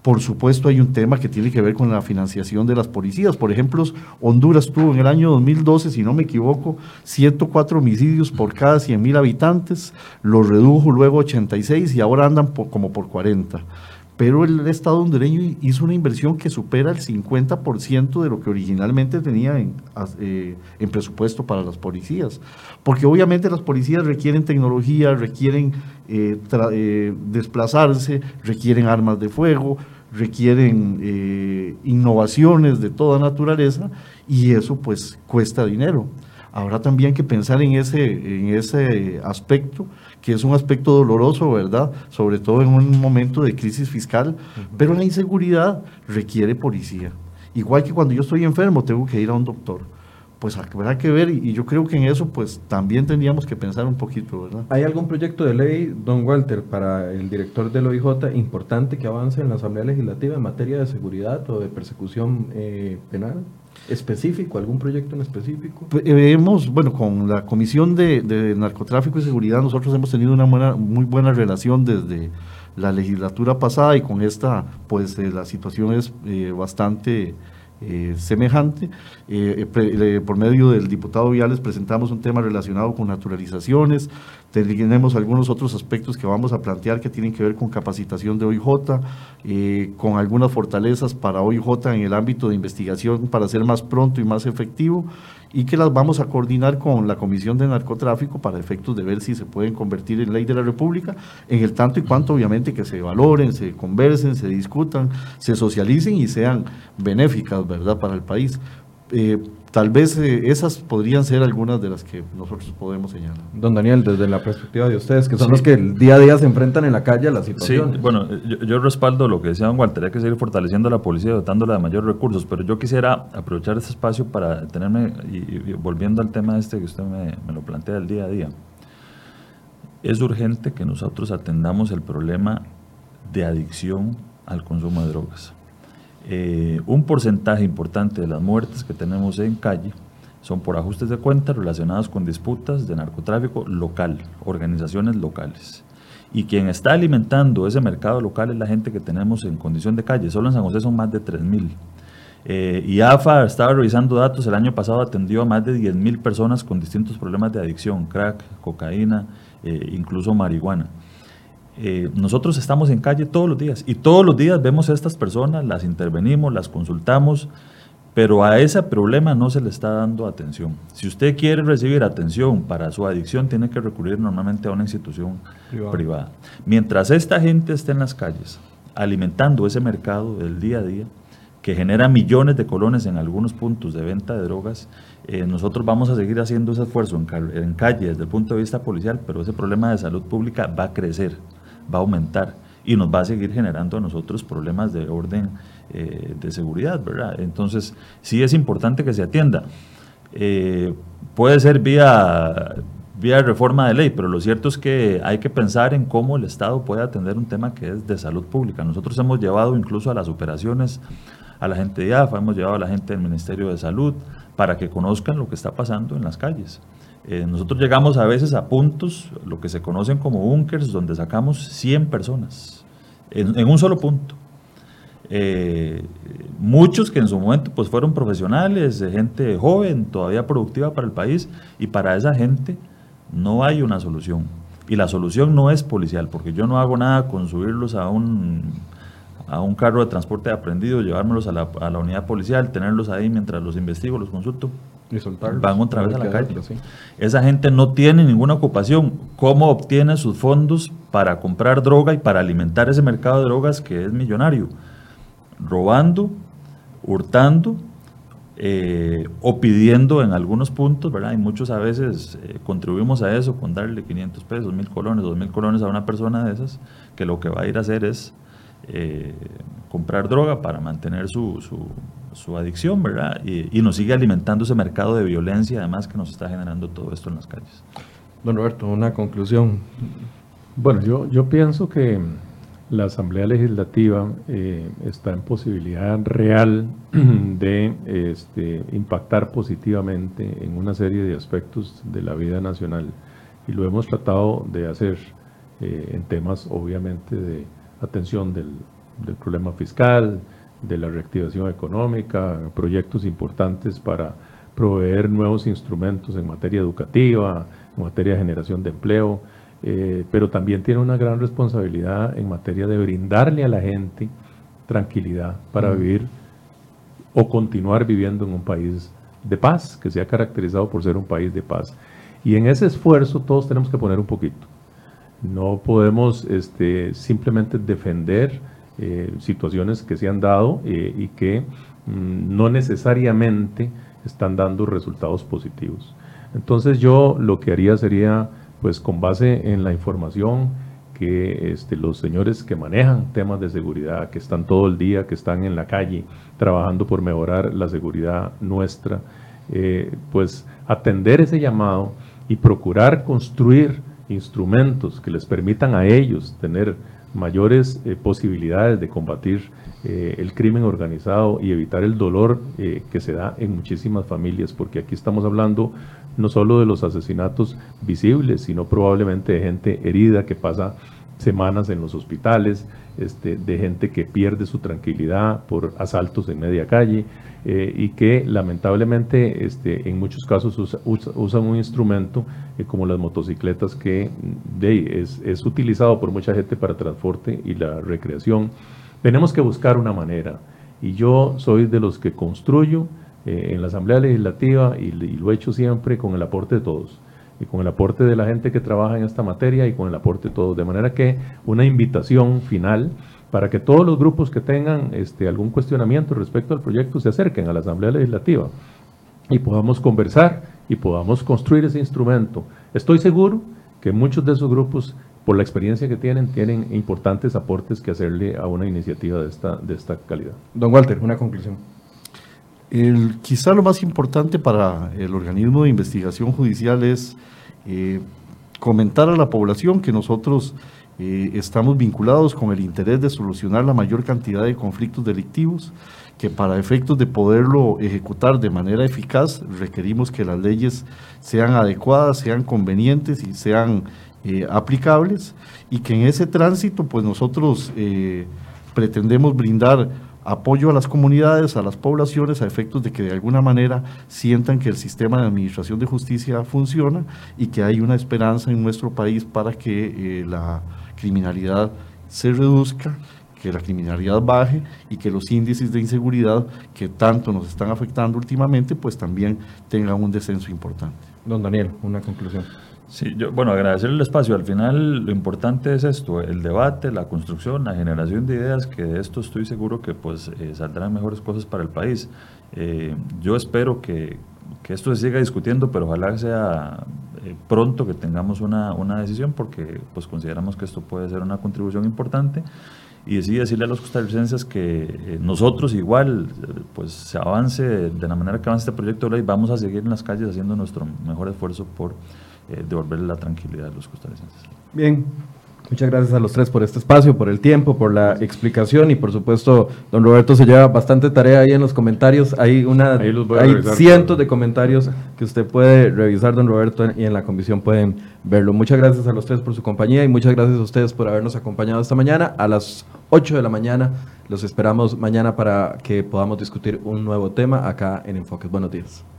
Por supuesto hay un tema que tiene que ver con la financiación de las policías. Por ejemplo, Honduras tuvo en el año 2012, si no me equivoco, 104 homicidios por cada 100 mil habitantes, los redujo luego 86 y ahora andan como por 40 pero el Estado hondureño hizo una inversión que supera el 50% de lo que originalmente tenía eh, en, presupuesto para las policías. Porque obviamente las policías requieren tecnología, requieren eh, eh, desplazarse, requieren armas de fuego, requieren innovaciones de toda naturaleza y eso pues cuesta dinero. Ahora también que pensar en ese, en ese aspecto que es un aspecto doloroso, ¿verdad? Sobre todo en un momento de crisis fiscal, pero la inseguridad requiere policía. Igual que cuando yo estoy enfermo, tengo que ir a un doctor. Pues habrá que ver, y yo creo que en eso pues también tendríamos que pensar un poquito, ¿verdad? ¿Hay algún proyecto de ley, don Walter, para el director del OIJ importante que avance en la Asamblea Legislativa en materia de seguridad o de persecución eh, penal? Específico, algún proyecto en específico? Pues, eh, hemos, bueno, con la Comisión de, Narcotráfico y Seguridad nosotros hemos tenido una buena, muy buena relación desde la legislatura pasada y con esta, pues eh, la situación es eh, bastante semejante. por medio del diputado Viales presentamos un tema relacionado con naturalizaciones, tenemos algunos otros aspectos que vamos a plantear que tienen que ver con capacitación de OIJ, eh, con algunas fortalezas para OIJ en el ámbito de investigación para ser más pronto y más efectivo y que las vamos a coordinar con la Comisión de Narcotráfico para efectos de ver si se pueden convertir en ley de la República, en el tanto y cuanto obviamente que se valoren, se conversen, se discutan, se socialicen y sean benéficas, ¿verdad?, para el país. Eh, tal vez eh, esas podrían ser algunas de las que nosotros podemos señalar. Don Daniel, desde la perspectiva de ustedes, que son los que el día a día se enfrentan en la calle a la situación. Sí, bueno, yo, respaldo lo que decía don Walter, hay que seguir fortaleciendo a la policía, dotándola de mayores recursos, pero yo quisiera aprovechar este espacio para tenerme, y, volviendo al tema este que usted me, me lo plantea el día a día, es urgente que nosotros atendamos el problema de adicción al consumo de drogas. Eh, un porcentaje importante de las muertes que tenemos en calle son por ajustes de cuentas relacionados con disputas de narcotráfico local, organizaciones locales. Y quien está alimentando ese mercado local es la gente que tenemos en condición de calle. Solo en San José son más de 3.000. Eh, y AFA estaba revisando datos, el año pasado atendió a más de 10.000 personas con distintos problemas de adicción, crack, cocaína, eh, incluso marihuana. Eh, nosotros estamos en calle todos los días y todos los días vemos a estas personas, las intervenimos, las consultamos, pero a ese problema no se le está dando atención. Si usted quiere recibir atención para su adicción, tiene que recurrir normalmente a una institución privada. Mientras esta gente esté en las calles, alimentando ese mercado del día a día, que genera millones de colones en algunos puntos de venta de drogas, eh, nosotros vamos a seguir haciendo ese esfuerzo en, en calle desde el punto de vista policial, pero ese problema de salud pública va a crecer va a aumentar y nos va a seguir generando a nosotros problemas de orden eh, de seguridad, ¿verdad? Entonces, sí es importante que se atienda. eh, puede ser vía, vía reforma de ley, pero lo cierto es que hay que pensar en cómo el Estado puede atender un tema que es de salud pública. Nosotros hemos llevado incluso a las operaciones a la gente de AFA, hemos llevado a la gente del Ministerio de Salud para que conozcan lo que está pasando en las calles. Eh, nosotros llegamos a veces a puntos, lo que se conocen como bunkers, donde sacamos 100 personas en, un solo punto. Eh, muchos que en su momento pues fueron profesionales, gente joven, todavía productiva para el país, y para esa gente no hay una solución. Y la solución no es policial, porque yo no hago nada con subirlos a un, a un carro de transporte de aprendido, llevármelos a la, a la unidad policial, tenerlos ahí mientras los investigo, los consulto van otra vez a la calle. Esa gente no tiene ninguna ocupación. ¿Cómo obtiene sus fondos para comprar droga y para alimentar ese mercado de drogas que es millonario? Robando, hurtando eh, o pidiendo en algunos puntos, ¿verdad? Y muchos a veces eh, contribuimos a eso con darle 500 pesos, mil colones, dos mil colones a una persona de esas, que lo que va a ir a hacer es eh, comprar droga para mantener su, su, adicción, ¿verdad? Y, nos sigue alimentando ese mercado de violencia, además, que nos está generando todo esto en las calles. Don Roberto, una conclusión. Bueno, yo, yo pienso que la Asamblea Legislativa eh, está en posibilidad real de este, impactar positivamente en una serie de aspectos de la vida nacional y lo hemos tratado de hacer eh, en temas obviamente de atención del, del problema fiscal, de la reactivación económica, proyectos importantes para proveer nuevos instrumentos en materia educativa, en materia de generación de empleo, eh, pero también tiene una gran responsabilidad en materia de brindarle a la gente tranquilidad para vivir o continuar viviendo en un país de paz, que sea caracterizado por ser un país de paz. Y en ese esfuerzo todos tenemos que poner un poquito. No podemos este, simplemente defender eh, situaciones que se han dado eh, y que mm, no necesariamente están dando resultados positivos. Entonces yo lo que haría sería, pues con base en la información que este, los señores que manejan temas de seguridad, que están todo el día, que están en la calle trabajando por mejorar la seguridad nuestra, eh, pues atender ese llamado y procurar construir instrumentos que les permitan a ellos tener mayores eh, posibilidades de combatir eh, el crimen organizado y evitar el dolor eh, que se da en muchísimas familias, porque aquí estamos hablando no solo de los asesinatos visibles, sino probablemente de gente herida que pasa semanas en los hospitales, este, de gente que pierde su tranquilidad por asaltos en media calle eh, y que lamentablemente este, en muchos casos usan un instrumento eh, como las motocicletas que de, es, es, utilizado por mucha gente para transporte y la recreación. Tenemos que buscar una manera y yo soy de los que construyo eh, en la Asamblea Legislativa y lo he hecho siempre con el aporte de todos y con el aporte de la gente que trabaja en esta materia y con el aporte de todos. De manera que una invitación final para que todos los grupos que tengan este, algún cuestionamiento respecto al proyecto se acerquen a la Asamblea Legislativa y podamos conversar y podamos construir ese instrumento. Estoy seguro que muchos de esos grupos, por la experiencia que tienen, tienen importantes aportes que hacerle a una iniciativa de esta, de esta calidad. Don Walter, una conclusión. Quizá lo más importante para el organismo de investigación judicial es eh, comentar a la población que nosotros eh, estamos vinculados con el interés de solucionar la mayor cantidad de conflictos delictivos, que para efectos de poderlo ejecutar de manera eficaz requerimos que las leyes sean adecuadas, sean convenientes y sean eh, aplicables, y que en ese tránsito pues nosotros pretendemos brindar apoyo a las comunidades, a las poblaciones, a efectos de que de alguna manera sientan que el sistema de administración de justicia funciona y que hay una esperanza en nuestro país para que eh, la criminalidad se reduzca, que la criminalidad baje y que los índices de inseguridad que tanto nos están afectando últimamente, pues también tengan un descenso importante. Don Daniel, una conclusión. Sí, yo, bueno, agradecer el espacio. Al final lo importante es esto, el debate, la construcción, la generación de ideas, que de esto estoy seguro que pues eh, saldrán mejores cosas para el país. Eh, yo espero que, que, esto se siga discutiendo, pero ojalá sea eh, pronto que tengamos una, una, decisión porque pues consideramos que esto puede ser una contribución importante y sí decirle a los costarricenses que eh, nosotros igual, eh, pues se avance de la manera que avance este proyecto de ley, vamos a seguir en las calles haciendo nuestro mejor esfuerzo por eh, devolverle la tranquilidad a los costarricenses. Bien, Muchas gracias a los tres por este espacio, por el tiempo, por la explicación y por supuesto, don Roberto se lleva bastante tarea ahí en los comentarios. Hay una, hay cientos de comentarios que usted puede revisar, don Roberto, y en la comisión pueden verlo. Muchas gracias a los tres por su compañía y muchas gracias a ustedes por habernos acompañado esta mañana. A las 8 de la mañana los esperamos mañana para que podamos discutir un nuevo tema acá en Enfoques. Buenos días.